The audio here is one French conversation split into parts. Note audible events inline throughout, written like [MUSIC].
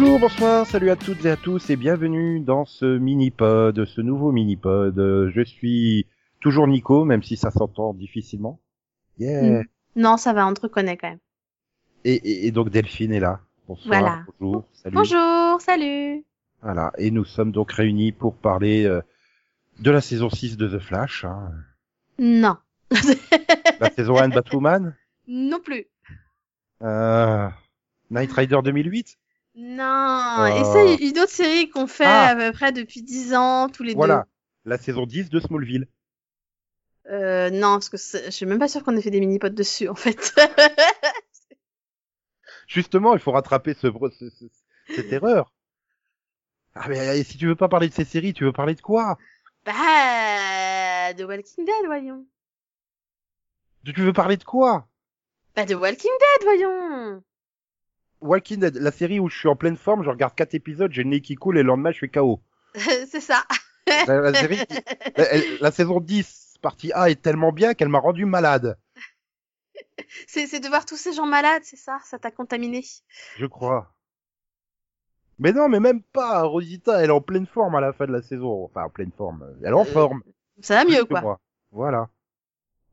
Bonjour, bonsoir, salut à toutes et à tous et bienvenue dans ce mini-pod, ce nouveau mini-pod. Je suis toujours Nico, même si ça s'entend difficilement. Yeah. Mm. Non, ça va, on te reconnaît quand même. Et, et- et donc Delphine est là. Bonsoir, Voilà. bonjour, salut. Bonjour, salut. Voilà, et nous sommes donc réunis pour parler euh, de la saison 6 de The Flash. hein. Non. La saison 1 de Batwoman? [LAUGHS] non plus. Euh, Night Rider 2008. Non. Et Oh. c'est une autre série qu'on fait Ah. à peu près depuis 10 ans, tous les Voilà, la saison 10 de Smallville. deux. Euh, non, parce que je suis même pas sûre qu'on ait fait des mini-pods dessus, en fait. [LAUGHS] Justement, il faut rattraper ce, ce- ce- cette erreur. Ah mais euh, si tu veux pas parler de ces séries, tu veux parler de quoi? Bah, de Walking Dead, voyons. Tu veux parler de quoi? Bah, de Walking Dead, voyons. Walking Dead, la série où je suis en pleine forme, je regarde quatre épisodes, j'ai le nez qui coule et le lendemain je suis KO. [LAUGHS] c'est ça. La, la série, la, saison 10, partie A, est tellement bien qu'elle m'a rendu malade, C'est de voir tous ces gens malades, c'est ça Ça t'a contaminé. je crois. Mais non, mais même pas. Rosita, elle est en pleine forme à la fin de la saison. Enfin, en pleine forme. Elle est en Euh, forme. Ça va mieux, quoi. moi. Voilà.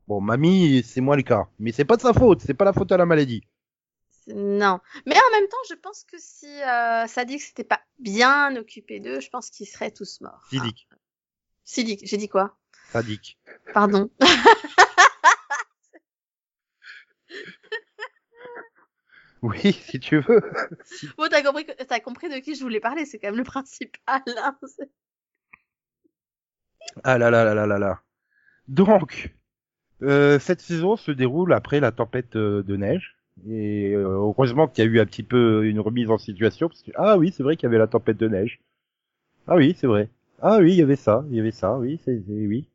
Bon, mamie, c'est moi le cas. Mais c'est pas de sa faute, c'est pas la faute à la maladie. Non. Mais en même temps, je pense que si euh, que c'était pas bien occupé d'eux, je pense qu'ils seraient tous morts. Sidique. Ah, Sidique, j'ai dit quoi? Sadique. Pardon. [LAUGHS] Oui, si tu veux. bon, t'as compris, que- compris de qui je voulais parler, c'est quand même le principal. hein. Ah là là là là là là. Donc, euh, cette saison se déroule après la tempête euh, de neige. Et euh, heureusement qu'il y a eu un petit peu une remise en situation. Parce que, ah oui, c'est vrai qu'il y avait la tempête de neige. Ah oui, c'est vrai. Ah oui, il y avait ça, il y avait ça, oui, c'est c'est- oui.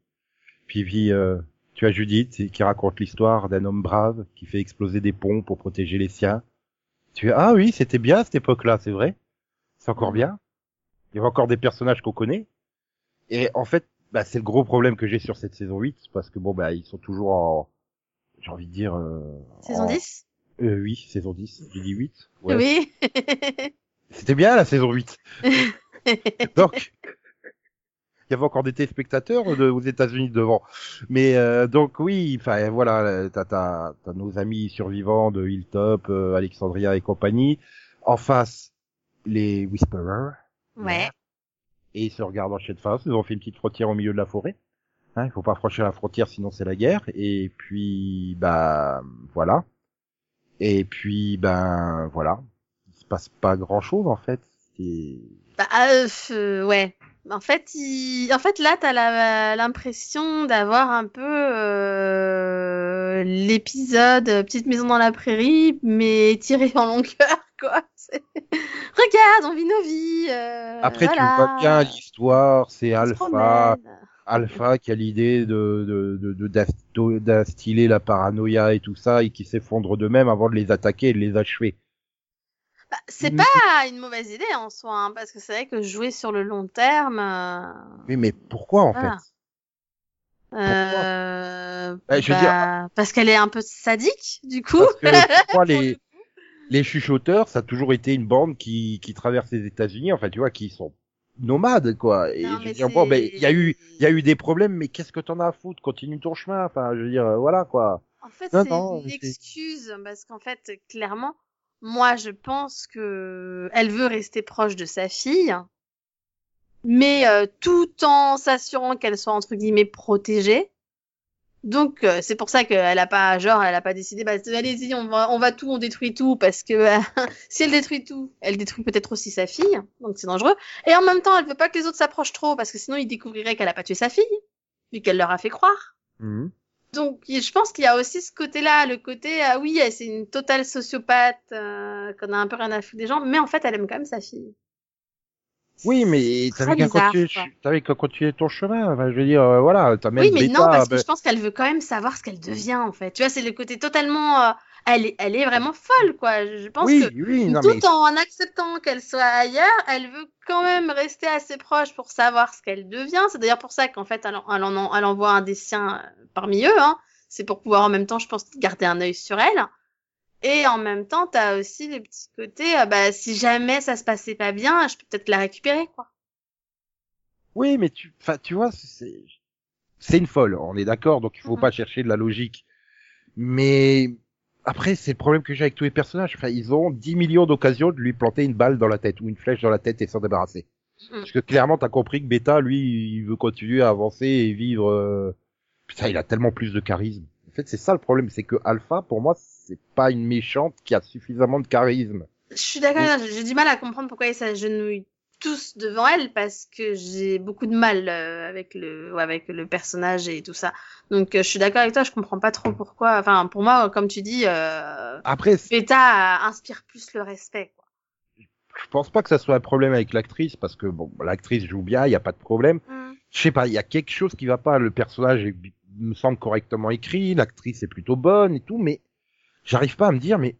Puis, puis euh, tu as Judith qui raconte l'histoire d'un homme brave qui fait exploser des ponts pour protéger les siens. Tu ah oui, c'était bien à cette époque-là, c'est vrai. C'est encore bien. Il y avait encore des personnages qu'on connaît. Et en fait, bah, c'est le gros problème que j'ai sur cette saison 8, parce que bon, bah, ils sont toujours en, j'ai envie de dire, euh, Saison en- 10 euh, oui, saison 10, j'ai dit 8. Ouais. Oui. [LAUGHS] C'était bien la saison 8. [LAUGHS] Donc, il y avait encore des téléspectateurs de, aux États-Unis devant. Mais euh, donc oui, enfin voilà, t'as t'as nos amis survivants de Hilltop, euh, Alexandria et compagnie. En face, les Whisperers. ouais. Et ils se regardent en chaîne de face. Ils ont fait une petite frontière au milieu de la forêt. Hein, il faut pas franchir la frontière, sinon c'est la guerre. Et puis, bah voilà. Et puis, ben voilà. Il se passe pas grand chose en fait. Bah, euh, ouais. En fait, il... en fait, là, t'as l'impression d'avoir un peu euh, l'épisode euh, Petite maison dans la prairie, mais tiré en longueur, [LAUGHS] quoi. Regarde, on vit nos vies. euh, Après, voilà. tu vois bien l'histoire, c'est Alpha. Alpha qui a l'idée de, de, de, de- d'insto- d'instiller la paranoïa et tout ça, et qui s'effondre d'eux-mêmes avant de les attaquer et de les achever. Bah, c'est Mais- pas une mauvaise idée en soi, hein, parce que c'est vrai que jouer sur le long terme. euh, Oui, mais pourquoi en Voilà. fait? Euh, Bah, je veux bah, parce qu'elle est un peu sadique, du coup. Parce que [LAUGHS] les, les chuchoteurs, ça a toujours été une bande qui, qui traverse les États-Unis, enfin, tu vois, qui sont nomades, quoi. Et Non, je mais veux dire, bon, ben, il y a eu, il y a eu des problèmes, mais qu'est-ce que t'en as à foutre? Continue ton chemin, enfin, je veux dire, euh, voilà, quoi. En fait, c'est une excuse parce qu'en fait, clairement, moi, je pense que elle veut rester proche de sa fille, mais euh, tout en s'assurant qu'elle soit entre guillemets protégée. Donc euh, c'est pour ça qu'elle a pas genre elle a pas décidé bah allez-y on va on va tout on détruit tout parce que euh, [LAUGHS] si elle détruit tout elle détruit peut-être aussi sa fille donc c'est dangereux et en même temps elle veut pas que les autres s'approchent trop parce que sinon ils découvriraient qu'elle a pas tué sa fille vu qu'elle leur a fait croire Mhm. donc, je pense qu'il y a aussi ce côté-là, le côté, ah oui, c'est une totale sociopathe, euh, qu'on a un peu rien à foutre des gens, mais en fait, elle aime quand même sa fille. Oui, mais t'avais qu'à continuer, qu'à continuer ton chemin. Enfin, je veux dire, euh, voilà, t'amènes Oui, mais non, parce que je pense qu'elle veut quand même savoir ce qu'elle devient, en fait. Tu vois, c'est le côté totalement, euh, elle est, elle est vraiment folle, quoi. Je pense oui, que oui, non, tout mais en acceptant qu'elle soit ailleurs, elle veut quand même rester assez proche pour savoir ce qu'elle devient. C'est d'ailleurs pour ça qu'en fait, elle, en- elle, en- elle envoie un des siens euh, parmi eux. Hein. C'est pour pouvoir en même temps, je pense, garder un œil sur elle. Et en même temps, t'as aussi le petit côté, euh, bah, si jamais ça se passait pas bien, je peux peut-être la récupérer, quoi. Oui, mais tu, enfin, tu vois, c'est, c'est une folle. On est d'accord, donc il faut Mhm. pas chercher de la logique. Mais après, c'est le problème que j'ai avec tous les personnages. Enfin, ils ont 10 millions d'occasions de lui planter une balle dans la tête ou une flèche dans la tête et s'en débarrasser. Mhm. Parce que clairement, t'as compris que Beta, lui, il veut continuer à avancer et vivre. euh, Putain, il a tellement plus de charisme. En fait, c'est ça le problème, c'est que Alpha, pour moi, c'est pas une méchante qui a suffisamment de charisme. Je suis d'accord, j'ai du mal à comprendre pourquoi ils s'agenouillent tous devant elle parce que j'ai beaucoup de mal euh, avec le avec le personnage et tout ça. Donc euh, je suis d'accord avec toi, je comprends pas trop pourquoi. Enfin pour moi, comme tu dis, euh, Après, Beta euh, inspire plus le respect. Quoi. je pense pas que ça soit un problème avec l'actrice, parce que bon, l'actrice joue bien, il y a pas de problème. Mm. je sais pas, il y a quelque chose qui va pas. Le personnage est- me semble correctement écrit, l'actrice est plutôt bonne et tout, mais j'arrive pas à me dire, mais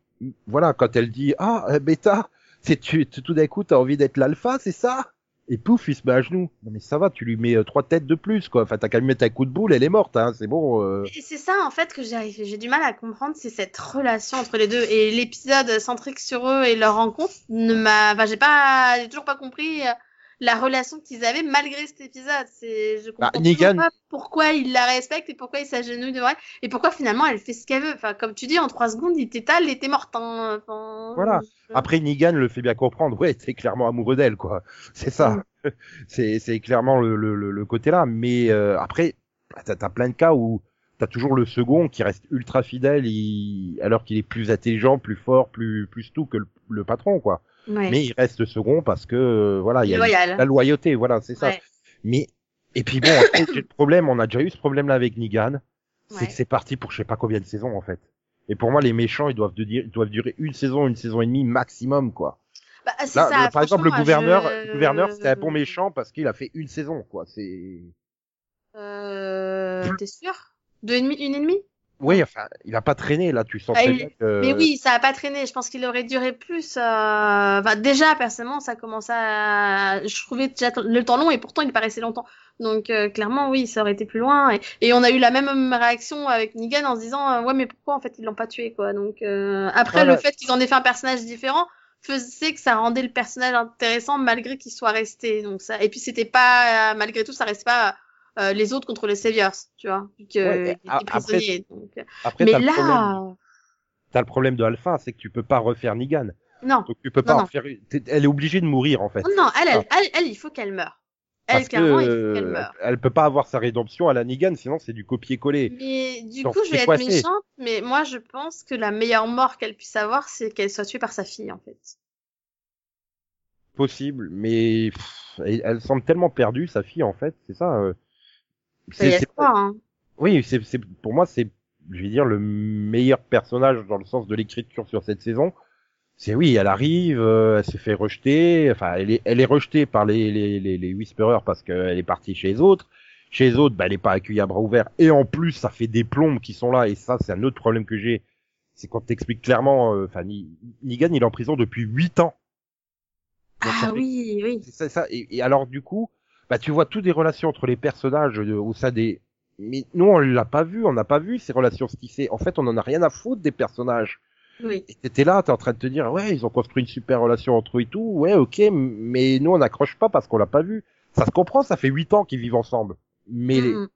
voilà, quand elle dit ah euh, bêta, c'est tu tout d'un coup t'as envie d'être l'alpha, c'est ça? Et pouf, il se met à genoux. Non mais ça va, tu lui mets euh, trois têtes de plus quoi. Enfin t'as qu'à lui mettre un coup de boule, elle est morte, hein. C'est bon. euh. Et c'est ça en fait que j'ai du mal à comprendre, c'est cette relation entre les deux et l'épisode centrique sur eux et leur rencontre ne m'a, enfin j'ai pas, j'ai toujours pas compris la relation qu'ils avaient malgré cet épisode. C'est, je comprends Bah, toujours Negan- pas pourquoi il la respecte et pourquoi il s'agenouille devant elle et pourquoi finalement elle fait ce qu'elle veut. Enfin comme tu dis, en trois secondes, il t'étale, il était morte. Hein. Enfin, Voilà. je- Après Negan le fait bien comprendre. Ouais, c'est clairement amoureux d'elle quoi. [LAUGHS] C'est ça. [LAUGHS] c'est c'est clairement le, le, le- le côté là. Mais euh, après, t'as as plein de cas où t'as toujours le second qui reste ultra fidèle, il- alors qu'il est plus intelligent, plus fort, plus plus tout que le, le patron quoi. Ouais. Mais il reste second parce que euh, voilà, il y a la loyauté, voilà, c'est ça. Ouais. Mais et puis bon, après, le problème, on a déjà eu ce problème là avec Negan, c'est Ouais. que c'est parti pour je sais pas combien de saisons en fait. Et pour moi, les méchants, ils doivent, de dire, ils doivent durer une saison, une saison et demie maximum, quoi. Bah, c'est Là, ça, par exemple, le gouverneur, je- le gouverneur, c'était un bon méchant parce qu'il a fait une saison, quoi. C'est, Euh, t'es sûr? Deux et demi, une et demie? Oui, enfin, il a pas traîné là. Tu sens Ah, il- que- Mais oui, ça a pas traîné. Je pense qu'il aurait duré plus. Euh... Enfin, déjà, personnellement, ça commençait à. Je trouvais déjà le temps long et pourtant il paraissait longtemps. Donc euh, clairement, oui, ça aurait été plus loin. Et, et on a eu la même réaction avec Negan en se disant euh, ouais, mais pourquoi en fait ils l'ont pas tué quoi. Donc euh, après, Voilà. le fait qu'ils en aient fait un personnage différent faisait que ça rendait le personnage intéressant malgré qu'il soit resté. Donc ça. Et puis c'était pas euh, malgré tout, ça restait pas. Euh, les autres contre les Saviors, tu vois, que Ouais, il a- était prisonnier. donc, euh, Après, Mais problème, là, t'as le problème de Alpha, c'est que tu peux pas refaire Negan. non. Donc tu peux pas Non, en non. faire. t'es- Elle est obligée de mourir en fait. Oh non, elle, elle, elle, elle, il faut qu'elle meure. Elle, Parce que clairement, il faut qu'elle euh, meure. elle peut pas avoir sa rédemption à la Negan, sinon c'est du copier-coller. Mais du Donc, coup, je vais être méchante, mais moi, je pense que la meilleure mort qu'elle puisse avoir, c'est qu'elle soit tuée par sa fille, en fait. Possible, mais pff, elle semble tellement perdue, sa fille en fait. C'est ça. euh. C'est- hein. Oui, c'est, c'est, pour moi, c'est, je vais dire, le meilleur personnage dans le sens de l'écriture sur cette saison. C'est oui, elle arrive, euh, elle se fait rejeter, enfin, elle est, elle est rejetée par les, les, les, les Whisperers parce qu'elle est partie chez les autres. Chez les autres, bah, elle est pas accueillie à bras ouverts. Et en plus, ça fait des plombes qui sont là. Et ça, c'est un autre problème que j'ai. C'est quand t'expliques clairement, euh, enfin, Ni- Negan, il est en prison depuis huit ans. Donc, ça Ah oui, oui. c'est ça, ça. Et, et alors du coup, bah tu vois toutes les relations entre les personnages euh, au sein des. Mais nous on l'a pas vu, on n'a pas vu ces relations se tisser. En fait, on en a rien à foutre des personnages. Oui. Et t'étais là, t'es en train de te dire ouais, ils ont construit une super relation entre eux et tout. Ouais, ok, mais nous on n'accroche pas parce qu'on l'a pas vu. Ça se comprend, ça fait huit ans qu'ils vivent ensemble. Mais les- Mm.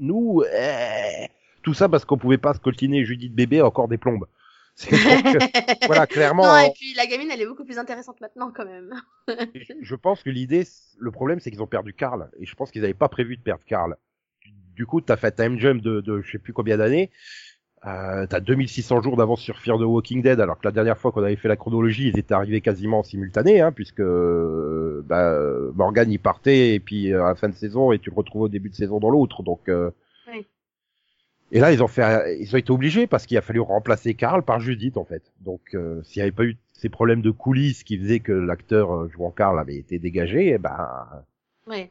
nous, euh, tout ça parce qu'on pouvait pas se coltiner Judith bébé encore des plombes. Donc, voilà, [LAUGHS] clairement. non, on- et puis la gamine, elle est beaucoup plus intéressante maintenant, quand même. [LAUGHS] je- pense que l'idée, le problème, c'est qu'ils ont perdu Karl. Et je pense qu'ils n'avaient pas prévu de perdre Karl. Du coup, t'as fait time jump de, de je sais plus combien d'années. Euh, t'as 2600 jours d'avance sur Fear the Walking Dead, alors que la dernière fois qu'on avait fait la chronologie, ils étaient arrivés quasiment en simultané, hein, puisque euh, bah, Morgan y partait et puis euh, à la fin de saison et tu le retrouves au début de saison dans l'autre. Donc euh. Et là ils ont fait, ils ont été obligés parce qu'il a fallu remplacer Karl par Judith en fait. Donc euh, s'il n'y avait pas eu ces problèmes de coulisses qui faisaient que l'acteur euh, jouant Karl avait été dégagé, eh ben Oui.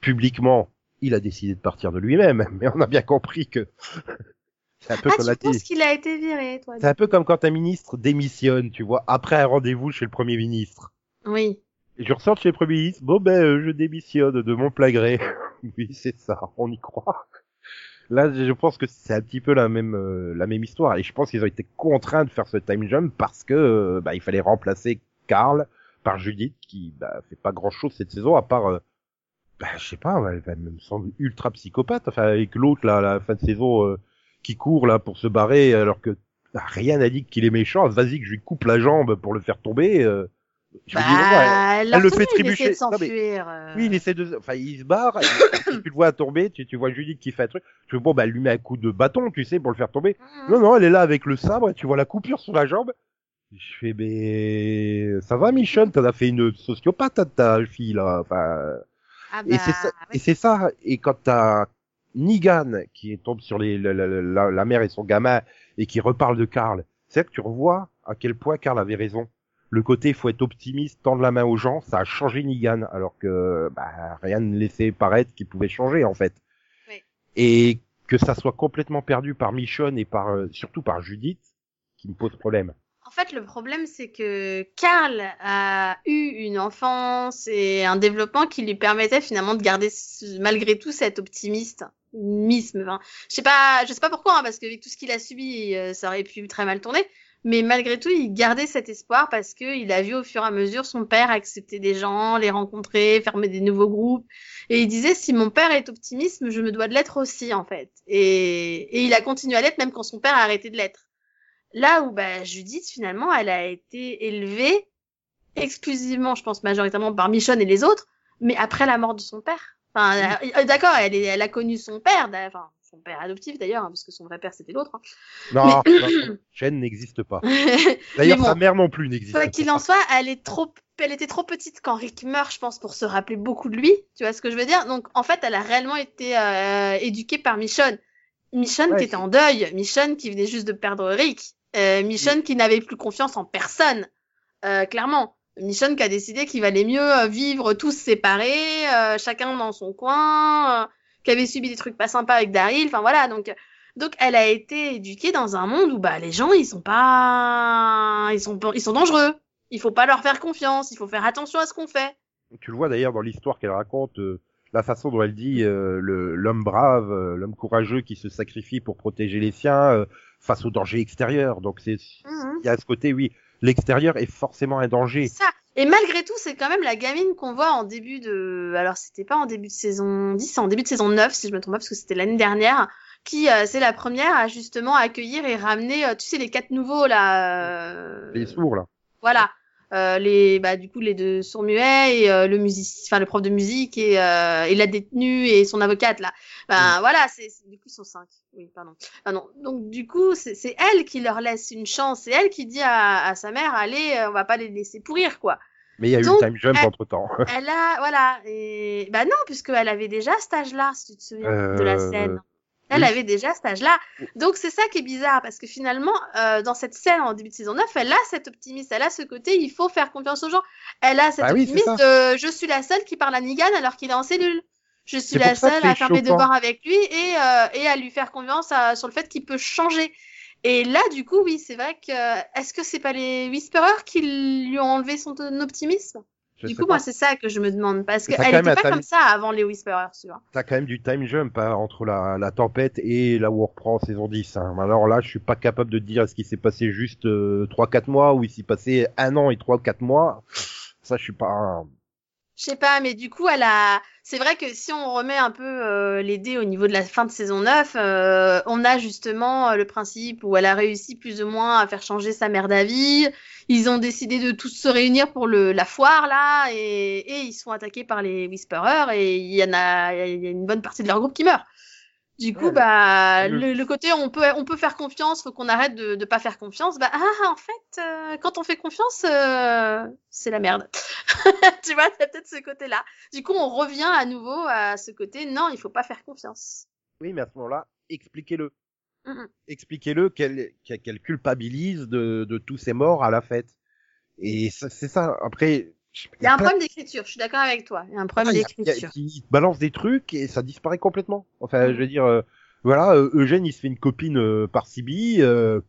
publiquement il a décidé de partir de lui-même. [LAUGHS] Mais on a bien compris que [LAUGHS] c'est un peu Ah, comme tu penses qu'il a été viré, toi c'est un peu comme quand un ministre démissionne, tu vois, après un rendez-vous chez le Premier ministre. Oui. Et je ressors chez le Premier ministre, bon ben euh, je démissionne de mon plein gré. [LAUGHS] oui, c'est ça, on y croit. Là, je pense que c'est un petit peu la même euh, la même histoire. Et je pense qu'ils ont été contraints de faire ce time jump parce que euh, bah, il fallait remplacer Karl par Judith qui bah, fait pas grand chose cette saison à part euh, bah, je sais pas elle, me semble ultra psychopathe. Enfin avec l'autre là la fin de saison qui court là pour se barrer alors que bah, rien n'a dit qu'il est méchant. Vas-y que je lui coupe la jambe pour le faire tomber je Bah, elle, elle le fait Il essaie trébucher. Non, mais- euh. oui, il essaie de, enfin, il se barre, tu le vois tomber, tu, tu vois Judith qui fait un truc, tu vois, bon, bah, elle lui met un coup de bâton, tu sais, pour le faire tomber. Mhm. Non, non, elle est là avec le sabre, et tu vois la coupure sur la jambe. Je fais, mais, ça va, Michonne, t'en as fait une sociopathe, à ta fille, là, enfin, Ah et c'est bah, ça, ouais. et c'est ça, et quand t'as Negan qui tombe sur les, la, la, la, la mère et son gamin, et qui reparle de Karl, c'est que tu revois à quel point Karl avait raison. Le côté, il faut être optimiste, tendre la main aux gens, ça a changé Negan, alors que bah, rien ne laissait paraître qu'il pouvait changer en fait. Oui. Et que ça soit complètement perdu par Michonne et par euh, surtout par Judith, qui me pose problème. En fait, le problème, c'est que Karl a eu une enfance et un développement qui lui permettait finalement de garder malgré tout cet optimiste. Misme, enfin, je sais pas, je sais pas pourquoi, hein, parce qu'avec tout ce qu'il a subi, euh, ça aurait pu très mal tourner. Mais malgré tout, il gardait cet espoir parce que il a vu au fur et à mesure son père accepter des gens, les rencontrer, fermer des nouveaux groupes. Et il disait, si mon père est optimiste, je me dois de l'être aussi, en fait. Et, et il a continué à l'être même quand son père a arrêté de l'être. Là où bah, Judith, finalement, elle a été élevée exclusivement, je pense majoritairement par Michonne et les autres, mais après la mort de son père. Enfin, euh, d'accord, elle, elle a connu son père, enfin son père adoptif d'ailleurs, hein, parce que son vrai père c'était l'autre. hein. Non, non, [COUGHS] Chen n'existe pas. Mais D'ailleurs, bon, sa mère non plus n'existe pas. qu'il en soit, elle est trop, elle était trop petite quand Rick meurt, je pense, pour se rappeler beaucoup de lui. Tu vois ce que je veux dire? Donc, en fait, elle a réellement été euh, éduquée par Michonne. Michonne Ouais, qui était en deuil, Michonne qui venait juste de perdre Rick, euh, Michonne qui n'avait plus confiance en personne, euh, clairement. Michonne qui a décidé qu'il valait mieux euh, vivre tous séparés, euh, chacun dans son coin, euh, qui avait subi des trucs pas sympas avec Daryl. Enfin voilà, donc donc elle a été éduquée dans un monde où bah les gens ils sont pas ils sont ils sont dangereux. Il faut pas leur faire confiance, il faut faire attention à ce qu'on fait. Tu le vois d'ailleurs dans l'histoire qu'elle raconte, euh, la façon dont elle dit euh, l'homme brave, euh, l'homme courageux qui se sacrifie pour protéger les siens face au danger extérieur. Donc c'est il y a ce côté oui, l'extérieur est forcément un danger. Ça. Et malgré tout, c'est quand même la gamine qu'on voit en début de alors c'était pas en début de saison 10, c'est en début de saison 9 si je me trompe pas parce que c'était l'année dernière qui euh, c'est la première à justement accueillir et ramener euh, tu sais les quatre nouveaux là euh, Les sourds là. Voilà. Euh, les bah du coup les deux sourds muets et euh, le musicien enfin le prof de musique et euh, et la détenue et son avocate là. Ben voilà c'est du coup ils sont cinq. Oui pardon. Ah non. Donc du coup c'est elle qui leur laisse une chance. C'est elle qui dit à, à sa mère allez euh, on va pas les laisser pourrir quoi Mais il y a eu le time jump elle- entre temps. elle a voilà et bah non puisque elle avait déjà cet âge là si tu te souviens de la Euh, scène elle oui. avait déjà cet âge-là. Donc c'est ça qui est bizarre parce que finalement, euh, dans cette scène en début de saison 9, elle a cet optimisme, elle a ce côté il faut faire confiance aux gens. Elle a cet Ah oui, c'est optimisme de je suis la seule qui parle à Negan alors qu'il est en cellule. Je suis la seule à faire mes devoirs avec lui et, euh, et à lui faire confiance à- sur le fait qu'il peut changer. Et là, du coup, oui, c'est vrai que est-ce que c'est pas les Whisperers qui lui ont enlevé son optimisme? Je Du coup, pas. moi, c'est ça que je me demande parce qu'elle quand même était pas comme ça avant les Whisperers, tu vois. T'as quand même du time jump hein, entre la, la tempête et là où on reprend saison 10. Hein. Alors là, je suis pas capable de dire est-ce qu'il s'est passé juste euh, 3-4 mois ou il s'est passé un an et 3-4 mois. Ça, je suis pas... Je sais pas, mais du coup, elle a. C'est vrai que si on remet un peu euh, les dés au niveau de la fin de saison 9, euh, on a justement euh, le principe où elle a réussi plus ou moins à faire changer sa mère d'avis. Ils ont décidé de tous se réunir pour le la foire là, et, et ils sont attaqués par les Whisperers et il y en a, il y a une bonne partie de leur groupe qui meurt. Du coup, Ouais, bah, le- le, le côté on peut on peut faire confiance, faut qu'on arrête de de pas faire confiance. Bah ah, en fait, euh, quand on fait confiance, euh, c'est la merde. [LAUGHS] tu vois, il y a peut-être ce côté-là. Du coup, on revient à nouveau à ce côté. Non, il faut pas faire confiance. Oui, mais à ce moment-là, expliquez-le. Mhm. Expliquez-le qu'elle culpabilise de, de tous ces morts à la fête. Et c'est ça. Après... Il y a un plein- problème d'écriture. Je suis d'accord avec toi. Il y a un problème Ah, d'écriture. qui balance des trucs et ça disparaît complètement. Enfin, Mhm. je veux dire, euh, voilà, euh, Eugène, il se fait une copine euh, par Sibi, euh,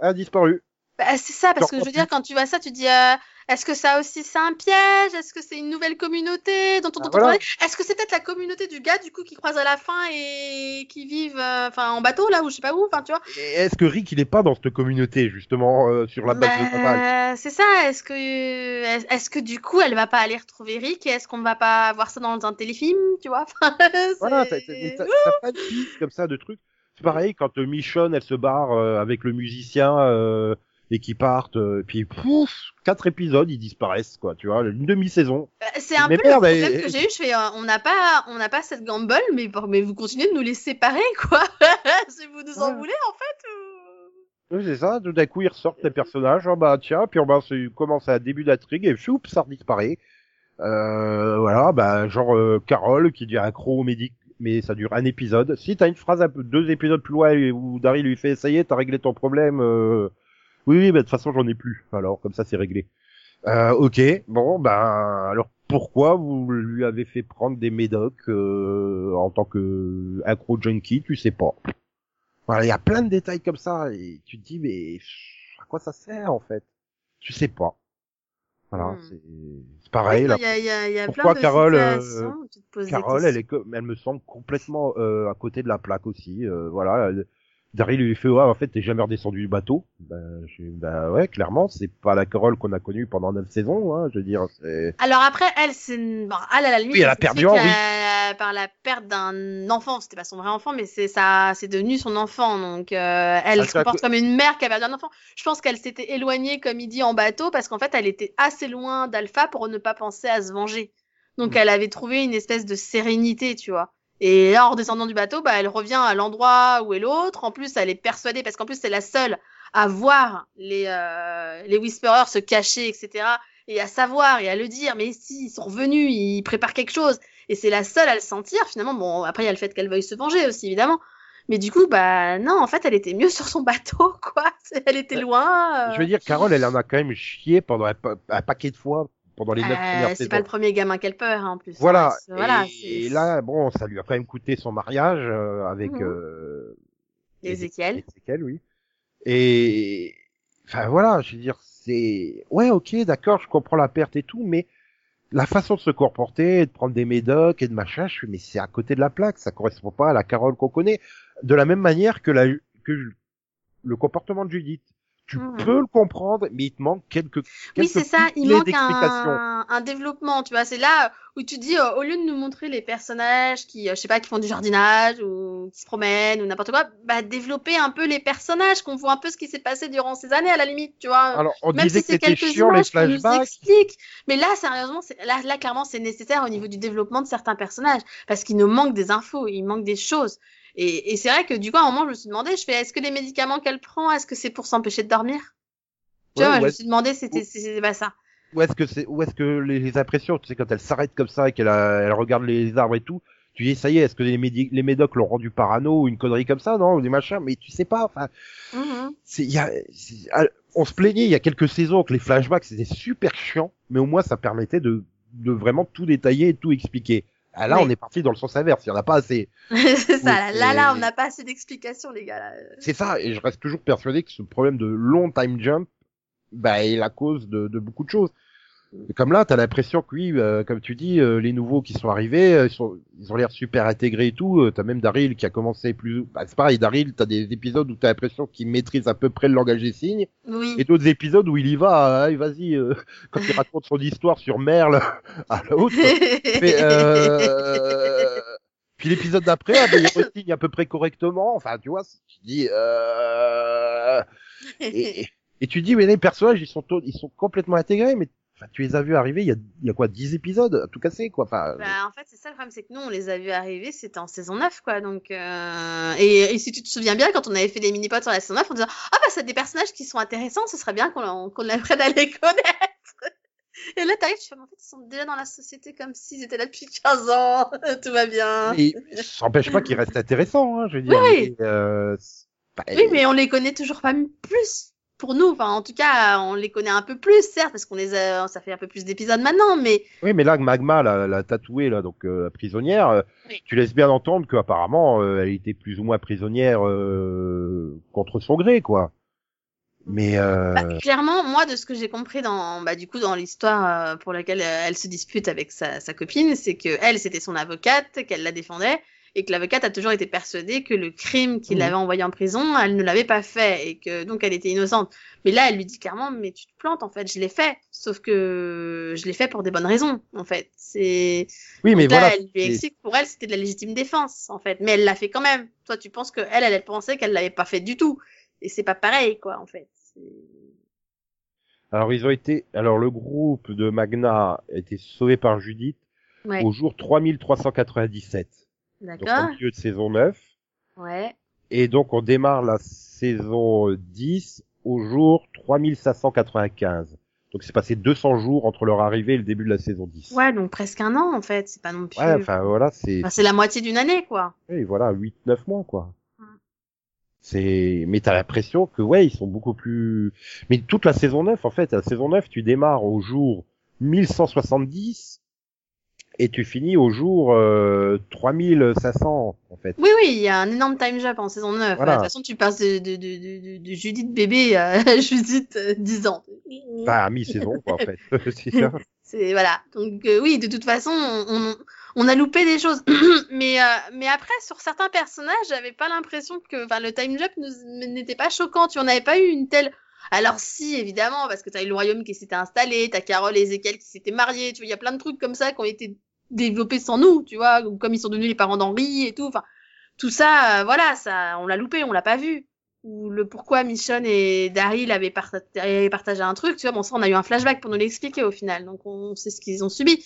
a disparu. Bah, c'est ça, parce que je veux dire, quand tu vois ça, tu dis, euh, est-ce que ça aussi c'est un piège? Est-ce que c'est une nouvelle communauté? Dont on Ah, entend voilà. parler Est-ce que c'est peut-être la communauté du gars, du coup, qui croise à la fin et qui vivent, euh, enfin, en bateau, là, ou je sais pas où, enfin, tu vois? Est-ce que Rick il est pas dans cette communauté justement euh, sur la base de Bah, c'est ça. Est-ce que, est-ce que du coup, elle va pas aller retrouver Rick et est-ce qu'on va pas voir ça dans un téléfilm, tu vois? [LAUGHS] Voilà, t'as pas de piste comme ça de trucs. C'est pareil quand euh, Michonne elle se barre euh, avec le musicien euh, et qui partent, euh, puis pouf, quatre épisodes ils disparaissent quoi, tu vois, une demi-saison. Bah, C'est un Mais peu le merde, problème et- que j'ai eu. Je fais, euh, on n'a pas, on n'a pas cette gamble, mais, mais vous continuez de nous les séparer, quoi. [LAUGHS] si vous nous en Ouais. voulez, en fait. ou- Oui, c'est ça, tout d'un coup ils ressortent les personnages, oh, bah tiens, puis on va se commence à début d'intrigue et choup, ça disparaît. Euh, voilà, bah genre euh, Carole qui devient accro au médic, mais ça dure un épisode. Si t'as une phrase un peu deux épisodes plus loin où Daryl lui fait ça y est, t'as réglé ton problème. euh, Oui, oui, bah de toute façon j'en ai plus. Alors comme ça c'est réglé. Euh, ok, bon, ben alors pourquoi vous lui avez fait prendre des médocs euh, en tant que accro junkie, tu sais pas. Voilà, il y a plein de détails comme ça et tu te dis mais à quoi ça sert en fait? Tu sais pas. Voilà, Hmm. c'est pareil Ouais, là. Il y a, il y a, il y a Pourquoi plein de Carole, euh, Carole, elle est, elle me semble complètement euh, à côté de la plaque aussi. Euh, voilà, elle- Daryl lui fait ouais, en fait t'es jamais redescendu du bateau. Ben, je, ben ouais, clairement, c'est pas la Carole qu'on a connue pendant neuf saisons. Hein, je veux dire, Alors après, elle, c'est bon, elle, à la limite, Oui, elle a perdu euh, par la perte d'un enfant. C'était pas son vrai enfant, mais c'est ça, c'est devenu son enfant. Donc, euh, elle Ah, se comporte co- comme une mère qui a perdu un enfant. Je pense qu'elle s'était éloignée, comme il dit, en bateau, parce qu'en fait, elle était assez loin d'Alpha pour ne pas penser à se venger. Donc, Mm. elle avait trouvé une espèce de sérénité, tu vois. Et là, en redescendant du bateau, bah, elle revient à l'endroit où est l'autre. En plus, elle est persuadée, parce qu'en plus, c'est la seule à voir les, euh, les Whisperers se cacher, etc. Et à savoir et à le dire, mais si, ils sont revenus, ils préparent quelque chose. Et c'est la seule à le sentir, finalement. Bon, après, il y a le fait qu'elle veuille se venger aussi, évidemment. Mais du coup, bah, non, en fait, elle était mieux [LAUGHS] sur son bateau, quoi. Elle était Ouais. loin. euh. Je veux dire, Carole, elle en a quand même chié pendant un, pa- un paquet de fois pendant les neuf Euh, premières c'est pas le premier gamin qu'elle peur, hein, en plus. Voilà. hein. C'est- voilà, et, là, bon, ça lui a quand même coûté son mariage euh, avec Mhm. euh, Ézéchiel. Ézéchiel, oui. Et enfin voilà, je veux dire, c'est ouais, ok, d'accord, je comprends la perte et tout, mais la façon de se comporter, de prendre des médocs et de machin, je fais mais c'est à côté de la plaque, ça correspond pas à la Carole qu'on connaît. De la même manière que la que le comportement de Judith. Tu Mhm. peux le comprendre, mais il te manque quelques, Oui, quelques c'est ça, il manque un, un développement, tu vois. C'est là où tu dis, euh, au lieu de nous montrer les personnages qui, euh, je sais pas, qui font du jardinage ou qui se promènent ou n'importe quoi, bah, développer un peu les personnages, qu'on voit un peu ce qui s'est passé durant ces années, à la limite, tu vois. Alors, on Même disait si que c'est quelques chiant les images nous flashbacks. explique. Mais là, sérieusement, là, là, clairement, c'est nécessaire au niveau du développement de certains personnages. Parce qu'il nous manque des infos, il manque des choses. Et, et c'est vrai que du coup, à un moment, je me suis demandé, je fais, est-ce que les médicaments qu'elle prend, est-ce que c'est pour s'empêcher de dormir? Tu Ouais, vois, je me suis demandé, c'était, c'était pas ça. Où est-ce que c'est, où est-ce que les, impressions, tu sais, quand elle s'arrête comme ça et qu'elle elle regarde les arbres et tout, tu dis, ça y est, est-ce que les, médi- les médocs l'ont rendu parano ou une connerie comme ça, non, ou des machins, mais tu sais pas, enfin, c'est, il y a, c'est- ah, on se plaignait il y a quelques saisons que les flashbacks c'était super chiant, mais au moins ça permettait de, de vraiment tout détailler et tout expliquer. Ah, là, Oui. on est parti dans le sens inverse, il y en a pas assez. [LAUGHS] c'est ça, là, là, on n'a pas assez d'explications, les gars. C'est ça, et je reste toujours persuadé que ce problème de long time jump, bah, est la cause de, de beaucoup de choses. Comme là, t'as l'impression que oui, euh, comme tu dis, euh, les nouveaux qui sont arrivés, euh, ils, sont, ils ont l'air super intégrés et tout. Euh, t'as même Daryl qui a commencé plus. Bah, c'est pareil, Daryl, t'as des épisodes où t'as l'impression qu'il maîtrise à peu près le langage des signes, Oui. et d'autres épisodes où il y va, allez, vas-y, euh, [LAUGHS] quand il raconte son histoire sur Merle [LAUGHS] à l'autre. Mais, euh... Puis l'épisode d'après, ah, ben, il resigne à peu près correctement. Enfin, tu vois, tu dis. Euh... Et, et- tu dis, mais les personnages, ils sont, ils sont complètement intégrés, mais enfin, tu les as vus arriver il y a, il y a quoi, 10 épisodes, à tout casser, quoi. Enfin, Bah, en fait, c'est ça le problème, c'est que nous, on les a vus arriver, c'était en saison 9, quoi. Donc, euh... et, et si tu te souviens bien, quand on avait fait des mini-pods sur la saison 9, on disait, ah bah, c'est des personnages qui sont intéressants, ce serait bien qu'on qu'on apprenne à les connaître. [LAUGHS] Et là, t'arrives, tu fais, en fait, ils sont déjà dans la société comme s'ils étaient là depuis 15 ans, [LAUGHS] tout va bien. mais ça n'empêche pas qu'ils restent intéressants, hein, je veux dire. Oui. mais, euh, bah, Oui, mais on les connaît toujours pas plus pour nous. Enfin, en tout cas, on les connaît un peu plus, certes, parce qu'on les a, ça fait un peu plus d'épisodes maintenant, mais Oui, mais là, Magma, la, la tatouée, là, donc euh, la prisonnière, euh, Oui. tu laisses bien entendre qu'apparemment, euh, elle était plus ou moins prisonnière euh, contre son gré, quoi. Mais euh... Bah, clairement, moi, de ce que j'ai compris dans, bah, du coup, dans l'histoire pour laquelle elle se dispute avec sa, sa copine, c'est que elle, c'était son avocate, qu'elle la défendait, et que l'avocate a toujours été persuadée que le crime qu'il Mhm. avait envoyé en prison, elle ne l'avait pas fait, et que donc elle était innocente. Mais là, elle lui dit clairement, mais tu te plantes, en fait, je l'ai fait, sauf que je l'ai fait pour des bonnes raisons, en fait. C'est oui, mais donc là, voilà. elle lui explique que pour elle, c'était de la légitime défense, en fait. Mais elle l'a fait quand même. Toi, tu penses que elle, elle, pensait qu'elle l'avait pas fait du tout. Et c'est pas pareil, quoi, en fait. Alors ils ont été, alors le groupe de Magna a été sauvé par Judith Ouais, au jour 3397, donc d'accord. au milieu de saison 9. Ouais. Et donc on démarre la saison 10 au jour 3595. Donc c'est passé 200 jours entre leur arrivée et le début de la saison 10. Ouais, donc presque un an, en fait. C'est pas non plus. Ouais, enfin voilà, c'est Enfin, c'est la moitié d'une année, quoi. oui, voilà, 8 9 mois quoi. Mm. C'est mais t'as l'impression que ouais, ils sont beaucoup plus mais toute la saison 9 en fait, la saison 9, tu démarres au jour 1170 et tu finis au jour euh, 3500 en fait. Oui, oui, il y a un énorme time jump en saison 9. Voilà. De toute façon, tu passes de, de, de, de, de Judith bébé à [LAUGHS] Judith euh, 10 ans. Enfin, à mi-saison quoi en fait. [LAUGHS] [LAUGHS] c'est ça. C'est voilà. Donc euh, oui, de toute façon, on, on, on a loupé des choses. [CLEARS THROAT] mais euh, mais après, sur certains personnages, j'avais pas l'impression que, enfin, le time jump n'était pas choquant. Tu en avais pas eu une telle. Alors si, évidemment, parce que t'as eu le royaume qui s'était installé, t'as Carole et Ezekiel qui s'étaient mariés. Tu vois, il y a plein de trucs comme ça qui ont été développés sans nous. Tu vois, comme ils sont devenus les parents d'Henri et tout. Enfin, tout ça, euh, voilà, ça, on l'a loupé, on l'a pas vu. Ou le pourquoi Michonne et Daryl avaient, avaient partagé un truc, tu vois, bon, ça, on a eu un flashback pour nous l'expliquer au final, donc on sait ce qu'ils ont subi.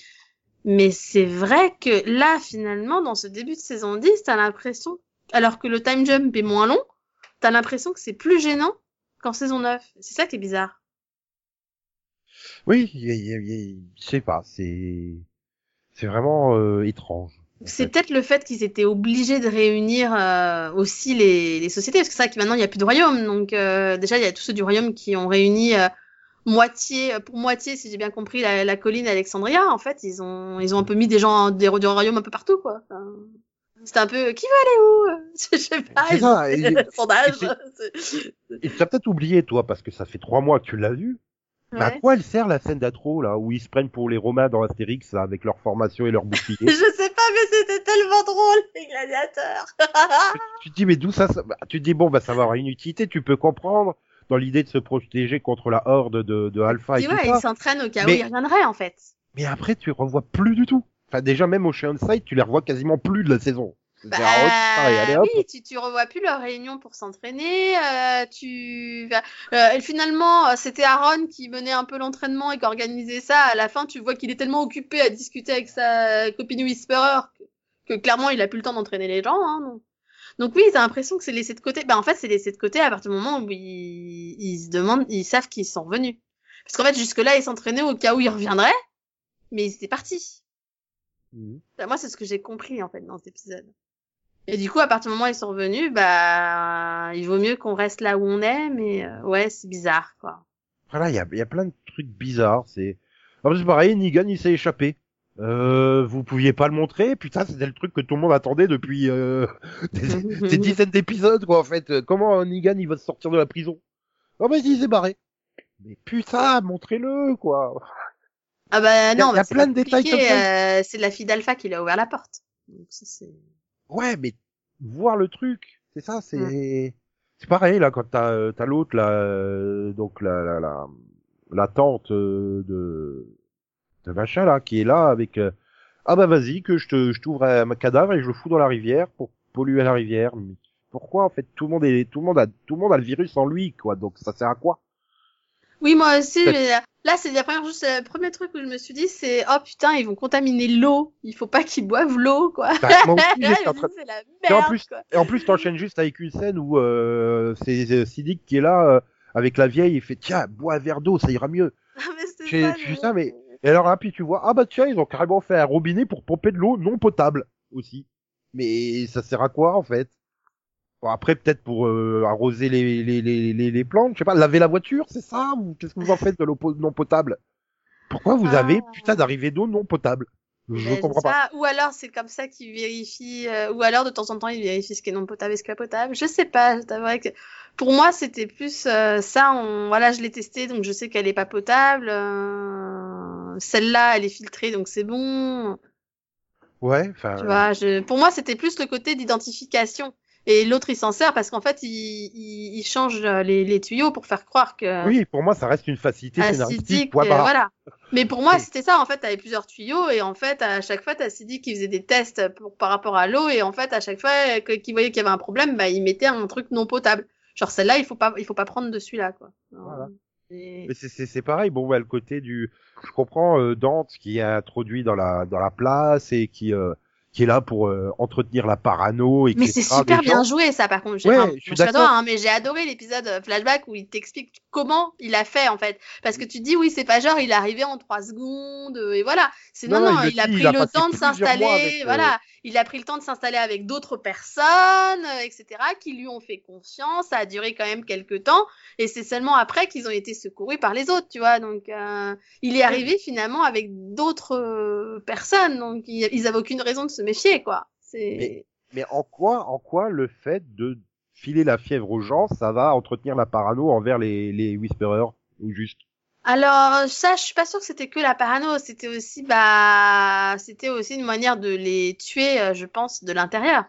Mais c'est vrai que là, finalement, dans ce début de saison 10, t'as l'impression, alors que le time jump est moins long, t'as l'impression que c'est plus gênant qu'en saison 9. C'est ça qui est bizarre. Oui, je sais pas, c'est c'est vraiment euh, étrange. C'est peut-être le fait qu'ils étaient obligés de réunir euh, aussi les, les sociétés, parce que c'est vrai que maintenant il n'y a plus de royaume. Donc euh, déjà il y a tous ceux du royaume qui ont réuni euh, moitié, pour moitié, si j'ai bien compris, la, la colline Alexandria. En fait, ils ont ils ont un peu mis des gens des du royaume un peu partout, quoi. Enfin, C'était un peu qui veut aller où? [LAUGHS] Je sais pas. C'est ça, et- sondage. Et tu as peut-être oublié toi parce que ça fait trois mois que tu l'as vu. Mais à quoi elle sert la scène d'atro là où ils se prennent pour les Romains dans Astérix là, avec leur formation et leur [LAUGHS] bouclier Je sais pas, mais c'était tellement drôle les gladiateurs. [LAUGHS] Tu te dis mais d'où ça, ça bah, Tu te dis bon bah ça va avoir une utilité, tu peux comprendre dans l'idée de se protéger contre la horde de, de Alpha et tout ouais, ça. ils s'entraînent au cas Mais- où ils reviendraient en fait. Mais après tu revois plus du tout. Enfin déjà même au Chien Side tu les revois quasiment plus de la saison. Bah, pareil, allez, hop. oui, tu, tu revois plus leur réunion pour s'entraîner. Euh, tu euh, et finalement, euh, c'était Aaron qui menait un peu l'entraînement et qui organisait ça. À la fin, tu vois qu'il est tellement occupé à discuter avec sa copine Whisperer que, que clairement, il a plus le temps d'entraîner les gens. Hein, donc. donc oui, t'as l'impression que c'est laissé de côté. Bah en fait, c'est laissé de côté à partir du moment où ils, ils se demandent, ils savent qu'ils sont revenus. Parce qu'en fait, jusque-là, ils s'entraînaient au cas où ils reviendraient, mais ils étaient partis. Mhm. Bah, moi, c'est ce que j'ai compris en fait dans cet épisode. Et du coup, à partir du moment où ils sont revenus, bah, il vaut mieux qu'on reste là où on est, mais euh, ouais, c'est bizarre, quoi. Voilà, il y a, y a plein de trucs bizarres. C'est Alors, c'est pareil, Negan il s'est échappé. Euh, vous pouviez pas le montrer, putain, c'était le truc que tout le monde attendait depuis euh, [LAUGHS] des, [LAUGHS] des dizaines d'épisodes, quoi, en fait. Comment Negan il va se sortir de la prison? Oh, mais il s'est barré. Mais putain, montrez-le, quoi. Ah bah Il y a- non, il y a bah, c'est plein pas de détails compliqué, comme ça. euh, c'est la fille d'Alpha qui l'a ouvert la porte. Donc ça c'est. Ouais, mais voir le truc, c'est ça, c'est c'est pareil là quand t'as euh, t'as l'autre là, euh, donc la la la, la tante euh, de de machin là qui est là avec euh, ah bah vas-y que je te je t'ouvre un cadavre et je le fous dans la rivière pour polluer la rivière. Mais pourquoi en fait tout le monde est tout le monde a tout le monde a le virus en lui quoi. Donc ça sert à quoi? Oui, moi aussi, mais là c'est la première chose, le premier truc où je me suis dit, c'est oh putain, ils vont contaminer l'eau. Il faut pas qu'ils boivent l'eau, quoi. Bah, aussi, [LAUGHS] Là, en train- la Et en merde, plus, quoi. et en plus, t'enchaînes juste avec une scène où euh, c'est euh, Siddiq qui est là euh, avec la vieille, il fait tiens, bois un verre d'eau, ça ira mieux. [LAUGHS] Ah, J'ai- ça, mais- vu ça, mais- Et alors là, puis tu vois, ah bah tiens, ils ont carrément fait un robinet pour pomper de l'eau non potable aussi. Mais ça sert à quoi en fait? Bon, après peut-être pour euh, arroser les, les, les, les, les plantes, je sais pas, laver la voiture, c'est ça Ou qu'est-ce que vous en faites de l'eau po- non potable? Pourquoi vous avez Ah. putain d'arrivée d'eau non potable? Je Ben, comprends pas. Ou alors c'est comme ça qu'il vérifie, euh, ou alors de temps en temps il vérifie ce qui est non potable et ce qui est potable. Je sais pas, je t'avouerai que pour moi c'était plus euh, ça. On... Voilà, je l'ai testé donc je sais qu'elle est pas potable. euh, Celle-là elle est filtrée donc c'est bon. Ouais, enfin. Tu vois, je... pour moi c'était plus le côté d'identification. Et l'autre il s'en sert parce qu'en fait il, il, il change les, les tuyaux pour faire croire que Oui, pour moi, ça reste une facilité scénaristique. euh, barre. voilà. Mais pour moi, c'était ça. En fait, t'avais plusieurs tuyaux et en fait, à chaque fois, t'as Sidi qui faisait des tests pour, par rapport à l'eau et en fait, à chaque fois qu'il voyait qu'il y avait un problème, bah, il mettait un truc non potable. Genre celle-là, il faut pas, il faut pas prendre de celui-là, quoi. Voilà. Et- Mais c'est- c'est c'est pareil, bon, ouais, le côté du, je comprends euh, Dante qui est introduit dans la dans la place et qui euh, qui est là pour euh, entretenir la parano et Mais c'est super bien joué, ça, par contre. Ouais, enfin, je suis hein, mais j'ai adoré l'épisode euh, flashback où il t'explique comment il a fait, en fait. Parce que tu dis, oui, c'est pas genre, il est arrivé en trois secondes, euh, et voilà. C'est non, Non, non, il a pris il a le temps de s'installer, euh, voilà. Il a pris le temps de s'installer avec d'autres personnes, euh, etc., qui lui ont fait confiance. Ça a duré quand même quelques temps. Et c'est seulement après qu'ils ont été secourus par les autres, tu vois. Donc, euh, il est arrivé finalement avec d'autres euh, personnes. Donc, ils, avaient aucune raison de se méfier, quoi. C'est... Mais- Mais en quoi, en quoi le fait de filer la fièvre aux gens, ça va entretenir la parano envers les, les whisperers ou juste Alors ça, je suis pas sûre que c'était que la parano, c'était aussi bah c'était aussi une manière de les tuer, euh, je pense, de l'intérieur.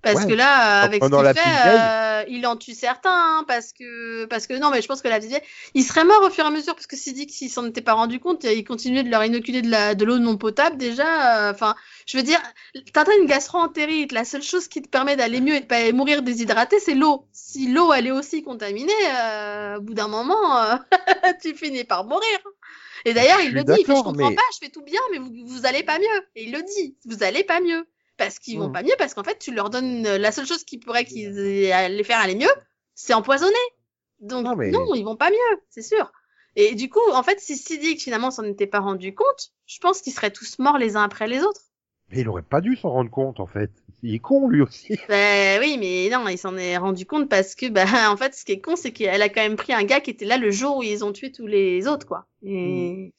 Parce Ouais. que là, avec ce qu'il fait, euh, il en tue certains, hein, parce que parce que non, mais je pense que la petite vieille, il serait mort au fur et à mesure, parce que s'il dit que s'il s'en était pas rendu compte, il continuait de leur inoculer de la de l'eau non potable déjà. euh, Enfin, je veux dire, t'as une gastro-entérite, la seule chose qui te permet d'aller mieux et de pas mourir déshydraté, c'est l'eau. Si l'eau elle est aussi contaminée, euh, au bout d'un moment, [LAUGHS] tu finis par mourir. Et d'ailleurs, il le dit, il fait, je comprends mais- pas, je fais tout bien, mais vous, vous allez pas mieux. Et il le dit, vous allez pas mieux. Parce qu'ils vont Mm. pas mieux, parce qu'en fait, tu leur donnes euh, la seule chose qui pourrait qu'ils aient- les faire aller mieux, c'est empoisonner. Donc, Non, mais- non, ils vont pas mieux, c'est sûr. Et du coup, en fait, si Sidic finalement s'en était pas rendu compte, je pense qu'ils seraient tous morts les uns après les autres. Mais il aurait pas dû s'en rendre compte en fait. Il est con lui aussi. [LAUGHS] Ben oui, mais non, il s'en est rendu compte parce que, ben, [LAUGHS] en fait, ce qui est con, c'est qu'elle a quand même pris un gars qui était là le jour où ils ont tué tous les autres, quoi. Et,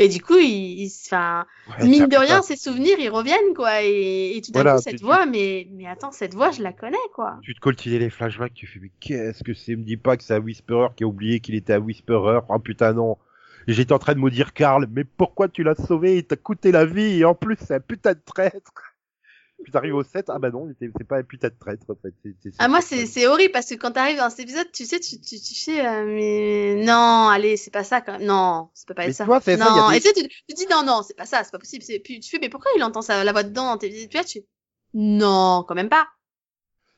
et du coup, il, enfin, Ouais, mine de rien, pas. ses souvenirs, ils reviennent, quoi. Et, et tout d'un Voilà, coup, cette tu- voix, mais, mais attends, cette voix, je la connais, quoi. Tu te coltines les flashbacks, tu fais mais qu'est-ce que c'est? Me dis pas que c'est un Whisperer qui a oublié qu'il était un Whisperer. Oh putain non. J'étais en train de me dire Karl, mais pourquoi tu l'as sauvé? Il t'a coûté la vie et en plus c'est un putain de traître. Puis t'arrives au 7, ah bah non, c'est pas un putain de traître en fait. Ah, moi, c'est- horrible parce que quand t'arrives dans cet épisode, tu sais, tu, tu, tu fais, euh, mais non, allez, c'est pas ça quand même. Non, ça peut pas Mais être ça. c'est ça, non, il y a et tu sais, tu, tu dis non, non, c'est pas ça, c'est pas possible. Puis tu fais, mais pourquoi il entend ça, la voix dedans dans tes vidéos Tu vois, tu fais, non, quand même pas.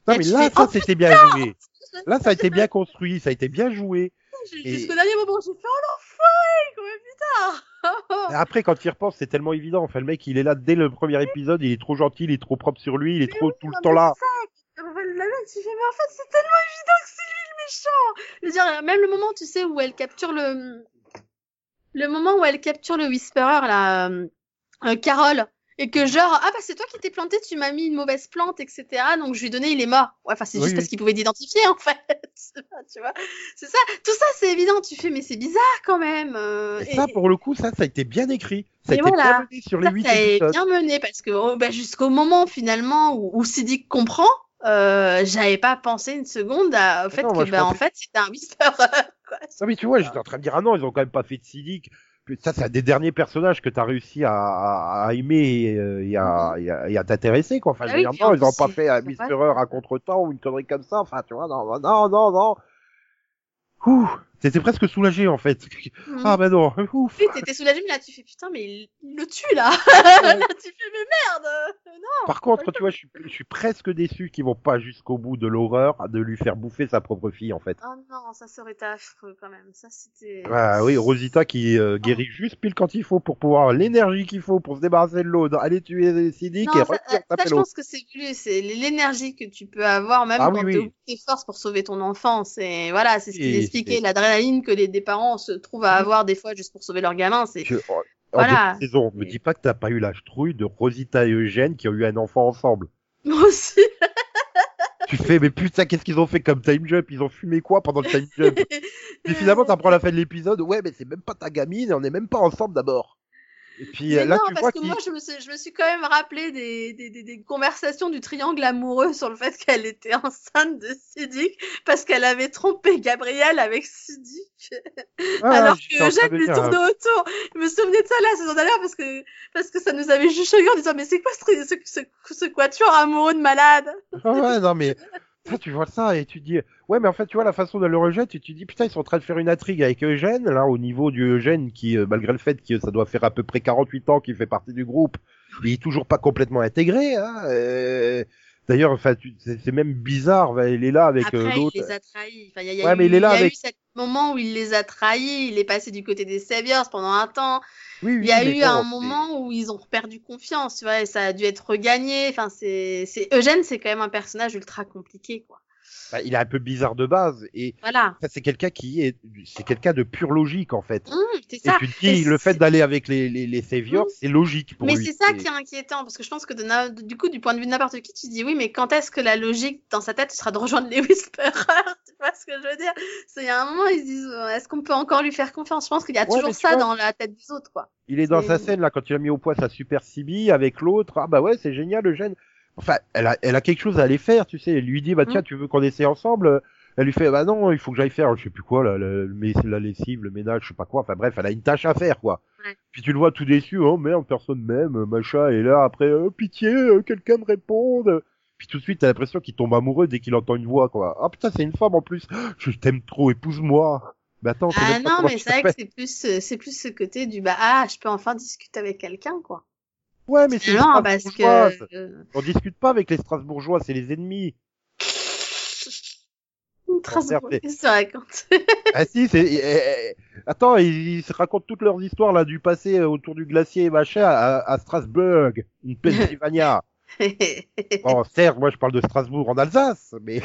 Non Là, mais là fais, ça oh, c'était bien joué. [LAUGHS] Là ça a été bien construit, ça a été bien joué. Et- Jusqu'au dernier moment, j'ai fait, oh putain. Et après quand tu y repenses, c'est tellement évident. Enfin le mec il est là dès le premier épisode, il est trop gentil, il est trop propre sur lui, il est trop tout le temps mais là. ça, la tu fais, mais en fait, c'est tellement évident que c'est lui le méchant. Je veux dire, même le moment, tu sais, où elle capture le, le moment où elle capture le Whisperer, là, euh, euh, Carole, et que genre, ah bah c'est toi qui t'es planté, tu m'as mis une mauvaise plante, etc. Donc je lui ai donné, il est mort. Ouais, enfin c'est Oui, juste oui. parce qu'il pouvait l'identifier en fait. [LAUGHS] tu vois, c'est ça. Tout ça c'est évident. Tu fais, mais c'est bizarre quand même. euh, Et et- ça pour le coup, ça ça a été bien écrit. Ça a Et été voilà. bien mené sur les ça, 8 ça épisodes. bien mené parce que oh, bah, jusqu'au moment finalement où, où Sidic comprend, euh, j'avais pas pensé une seconde à- au fait non, que bah, en fait c'était un [LAUGHS] quoi. Non mais tu vois, j'étais en train de dire ah non, ils ont quand même pas fait de Sidic. Ça c'est un des derniers personnages que t'as réussi à, à, à aimer euh, et à, et à, et à t'intéresser quoi. Enfin, Ah je veux oui, dire, non, ils ont pas fait un Whisperer à contre-temps ou une connerie comme ça. Enfin, tu vois, non, non, non, non. Ouh, t'étais presque soulagé en fait. Mhm. Ah bah non, [LAUGHS] ouf. Oui, t'étais soulagé, mais là tu fais putain, mais il, il le tue là. [LAUGHS] tu fais mais merde. Non. Par contre, tu vois, je suis, je suis presque déçu qu'ils vont pas jusqu'au bout de l'horreur de lui faire bouffer sa propre fille en fait. Oh non, ça serait été affreux quand même. Ça c'était. Ah oui, Rosita qui euh, guérit juste pile quand il faut pour pouvoir l'énergie qu'il faut pour se débarrasser de l'eau, aller tuer Sidic Non, et ça, revenir ça, je pense que c'est c'est l'énergie que tu peux avoir même Ah quand oui, t'es oui. tes forces pour sauver ton enfant. C'est voilà, c'est ce qu'il expliquait, que les des parents se trouvent à Mhm. avoir des fois juste pour sauver leur gamin. C'est Je- en- en Voilà. de saison, me dis pas que t'as pas eu la trouille de Rosita et Eugène qui ont eu un enfant ensemble. [LAUGHS] moi aussi. tu fais, mais putain, qu'est-ce qu'ils ont fait comme time jump? Ils ont fumé quoi pendant le time jump? [LAUGHS] Et finalement, t'apprends à la fin de l'épisode, ouais, mais c'est même pas ta gamine et on est même pas ensemble d'abord. Et puis Mais là, non, tu parce vois que moi, je me, suis, je me suis quand même rappelé des, des, des, des conversations du triangle amoureux sur le fait qu'elle était enceinte de Sidic parce qu'elle avait trompé Gabriel avec Sidic. Ah, alors que de lui tournait autour. Je me souvenais de ça la saison dernière parce que, parce que ça nous avait juste choqué en disant mais c'est quoi ce, ce, ce, ce quatuor amoureux de malade? Ah ouais, non, mais tu vois ça et tu dis, ouais, mais en fait, tu vois la façon de le rejeter, tu dis, putain, ils sont en train de faire une intrigue avec Eugène, là, au niveau du Eugène, qui, euh, malgré le fait que ça doit faire à peu près 48 ans qu'il fait partie du groupe, il est toujours pas complètement intégré, hein. euh, D'ailleurs, enfin, c'est même bizarre, il est là avec euh, Après, il l'autre. les a trahis. Enfin, il y a, y a Ouais, eu, mais il est là y a avec- eu ce moment où il les a trahis. Il est passé du côté des Saviors pendant un temps. Oui, oui, Il y a eu un moment où ils ont perdu confiance, tu vois, et ça a dû être regagné. Enfin, c'est, c'est Eugène, c'est quand même un personnage ultra compliqué, quoi. Bah, il est un peu bizarre de base et Voilà. ça, c'est quelqu'un qui est, c'est quelqu'un de pure logique en fait. Mmh, c'est Et ça. tu te dis, le fait d'aller avec les, les, les saviors, Mhm. c'est logique pour Mais lui. c'est ça qui est inquiétant, parce que je pense que de du coup, du point de vue de n'importe qui, tu dis oui, mais quand est-ce que la logique dans sa tête sera de rejoindre les [LAUGHS] Whisperers? Tu vois ce que je veux dire? C'est il y a un moment, ils se disent euh, est-ce qu'on peut encore lui faire confiance? Je pense qu'il y a Ouais, toujours mais ça vois- dans la tête des autres, quoi. Il est dans sa scène là quand il a mis au point sa super CB avec l'autre. Ah bah ouais, c'est génial le gène. Enfin, elle a, elle a quelque chose à aller faire, tu sais. Elle lui dit bah tiens, Mm. tu veux qu'on essaie ensemble? Elle lui fait bah non, il faut que j'aille faire, je sais plus quoi, la, la, la lessive, le ménage, je sais pas quoi. Enfin bref, elle a une tâche à faire quoi. Ouais. Puis tu le vois tout déçu, oh merde, personne m'aime, machin. Et là après, oh, pitié, euh, quelqu'un me réponde. Puis tout de suite, t'as l'impression qu'il tombe amoureux dès qu'il entend une voix quoi. Ah putain, c'est une femme en plus. [GASPS] Je t'aime trop, épouse-moi. Mais attends, Ah non, mais c'est vrai que c'est plus, euh, c'est plus ce côté du bah ah, je peux enfin discuter avec quelqu'un, quoi. Ouais, mais c'est les Strasbourgeoises. que euh, On discute pas avec les Strasbourgeois, c'est les ennemis. [LAUGHS] Strasbourg, qu'est-ce que tu racontes [LAUGHS] Ah si, c'est. eh, eh, Attends, ils, se racontent toutes leurs histoires là du passé euh, autour du glacier et machin à, à Strasbourg, une [LAUGHS] Pennsylvania. bon, certes, moi je parle de Strasbourg en Alsace, mais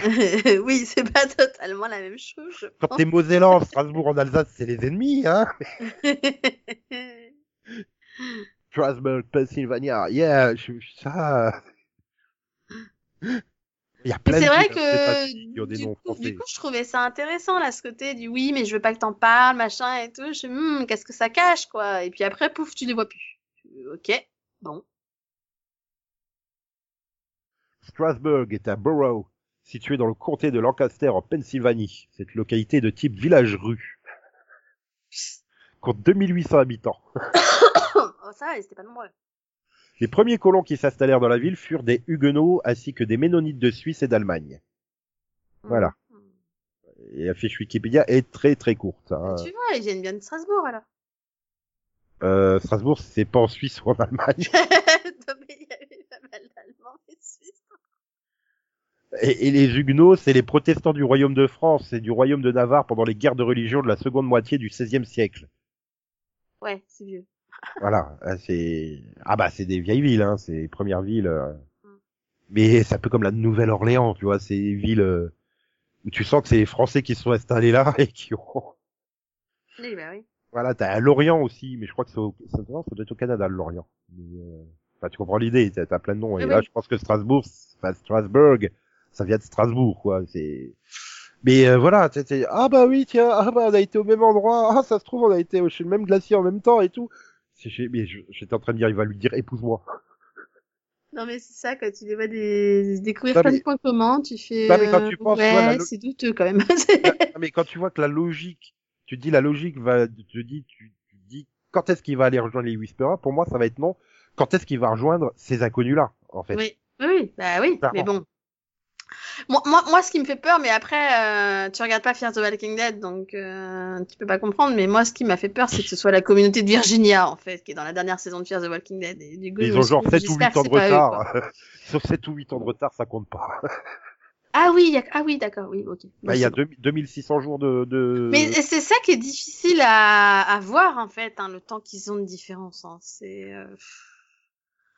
oui, c'est pas totalement la même chose, je quand t'es Mosellan, Strasbourg en Alsace, c'est les ennemis, hein. Strasbourg, Pennsylvania, yeah, je, ça. Il y a plein c'est de vrai aux États-Unis que des du noms coup, du coup, je trouvais ça intéressant là, ce côté du oui, mais je veux pas que t'en parles, machin et tout. Je hmm, qu'est-ce que ça cache quoi? Et puis après, pouf, tu les vois plus. Ok, bon. Strasbourg est un borough situé dans le comté de Lancaster en Pennsylvanie. Cette localité de type village-rue compte 2800 habitants. [COUGHS] [COUGHS] ça, c'était pas nombreux. Les premiers colons qui s'installèrent dans la ville furent des Huguenots ainsi que des Ménonites de Suisse et d'Allemagne. Voilà. Hmm. Et la fiche Wikipédia est très très courte. hein. Tu vois, ils viennent bien de Strasbourg alors. Euh, Strasbourg, c'est pas en Suisse ou en Allemagne. [LAUGHS] non, mais il y avait pas mal d'Allemands et de Suisses. Et, et les Huguenots, c'est les protestants du royaume de France et du royaume de Navarre pendant les guerres de religion de la seconde moitié du XVIe siècle. Ouais, c'est vieux. Voilà, euh, c'est ah bah c'est des vieilles villes, hein, c'est les premières villes. euh. Mm. Mais c'est un peu comme la Nouvelle-Orléans, tu vois, c'est des villes euh, où tu sens que c'est les Français qui se sont installés là [LAUGHS] et qui ont. Oui, bah oui. Voilà, t'as Lorient aussi, mais je crois que c'est au... ça, non, ça doit être au Canada Lorient. Mais, euh... Enfin, tu comprends l'idée, t'as t'as plein de noms. Et Oui, là, oui. je pense que Strasbourg, enfin Strasbourg, ça vient de Strasbourg, quoi. C'est. Mais euh, voilà, t'es- ah bah oui, tiens, ah bah on a été au même endroit, ah ça se trouve on a été au- chez le même glacier en même temps et tout. Mais j'étais en train de dire, il va lui dire épouse-moi. Non, mais c'est ça, quand tu les vois des... découvrir Non, plein mais- de points communs, tu fais. Non, mais quand euh, tu penses, tu ouais, vois, la lo- c'est douteux quand même. [LAUGHS] Mais quand tu vois que la logique, tu te dis la logique va, te dis, tu, dis quand est-ce qu'il va aller rejoindre les Whisperers Pour moi, ça va être non. Quand est-ce qu'il va rejoindre ces inconnus-là, en fait? Oui, oui, oui, bah oui, Clairement. mais bon. Moi, moi, moi, ce qui me fait peur, mais après, euh, tu regardes pas Fear the Walking Dead, donc euh, tu peux pas comprendre. Mais moi, ce qui m'a fait peur, c'est que ce soit la communauté de Virginia, en fait, qui est dans la dernière saison de Fear the Walking Dead. Et du coup, je Ils ont genre dit, 7 ou j'espère 8 que ans de eux, retard. [LAUGHS] Sur 7 ou 8 ans de retard, ça compte pas. [LAUGHS] Ah oui, y a- ah oui, d'accord, oui, ok. Bah, il y a bon. deux- 2600 jours de... de... Mais c'est ça qui est difficile à, à voir, en fait, hein, le temps qu'ils ont de différence. Hein. C'est euh,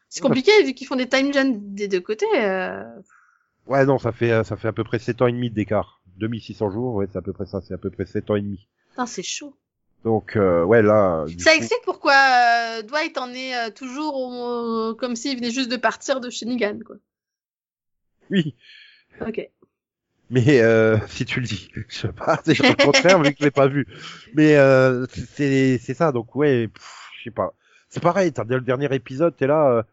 c'est compliqué, vu qu'ils font des time gens des deux côtés. Euh... Ouais, non, ça fait, euh, ça fait à peu près 7 ans et demi d'écart. 2600 jours, ouais, c'est à peu près ça, c'est à peu près 7 ans et demi. Putain, c'est chaud. Donc, euh, ouais, là... du Ça coup- explique pourquoi euh, Dwight en est euh, toujours au- comme s'il venait juste de partir de chez Negan, quoi. Oui, Ok. mais euh, [LAUGHS] si tu le dis, je sais pas, c'est le contraire vu que je l'ai pas vu. Mais euh, c'est c'est ça, donc ouais, je sais pas. c'est pareil, t'as le dernier épisode, t'es là, euh,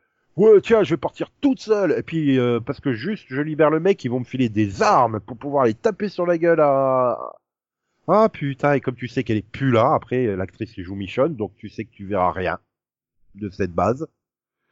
ouais, tiens, je vais partir toute seule, et puis euh, parce que juste je libère le mec, ils vont me filer des armes pour pouvoir les taper sur la gueule à. Ah putain, et comme tu sais qu'elle est plus là, après l'actrice qui joue Michonne, donc tu sais que tu verras rien de cette base.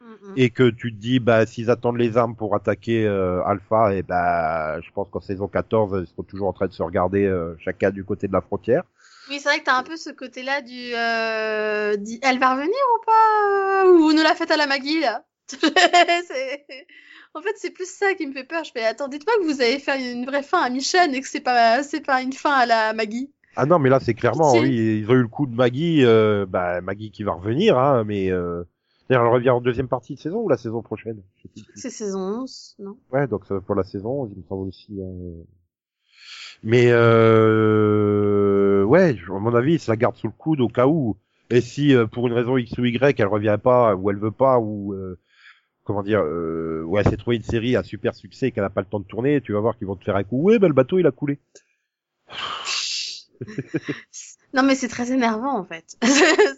Mm. Et que tu te dis, bah, s'ils attendent les armes pour attaquer euh, Alpha, et bah, je pense qu'en saison 14, ils seront toujours en train de se regarder euh, chacun du côté de la frontière. Oui, c'est vrai que t'as un peu ce côté-là du, euh, elle va revenir ou pas Ou vous nous la faites à la Maggie là? [LAUGHS] En fait, c'est plus ça qui me fait peur. Je fais, attends, dites-moi que vous avez fait une vraie fin à Michonne et que c'est pas, c'est pas une fin à la Maggie. Ah non, mais là, c'est clairement, oui, ils ont eu le coup de Maggie, euh, bah, Maggie qui va revenir, hein, mais euh, elle revient en deuxième partie de saison ou la saison prochaine? C'est saison 11, non? Ouais, donc ça va pour la saison, il me semble aussi. hein. Mais euh, ouais, à mon avis, se la garde sous le coude au cas où. Et si euh, pour une raison X ou Y, elle revient pas, ou elle veut pas, ou euh, comment dire, euh, ou elle s'est trouvé une série à super succès et qu'elle a pas le temps de tourner, tu vas voir qu'ils vont te faire un coup. Ouais, bah le bateau il a coulé. [LAUGHS] Non, mais c'est très énervant en fait. [LAUGHS] C'est-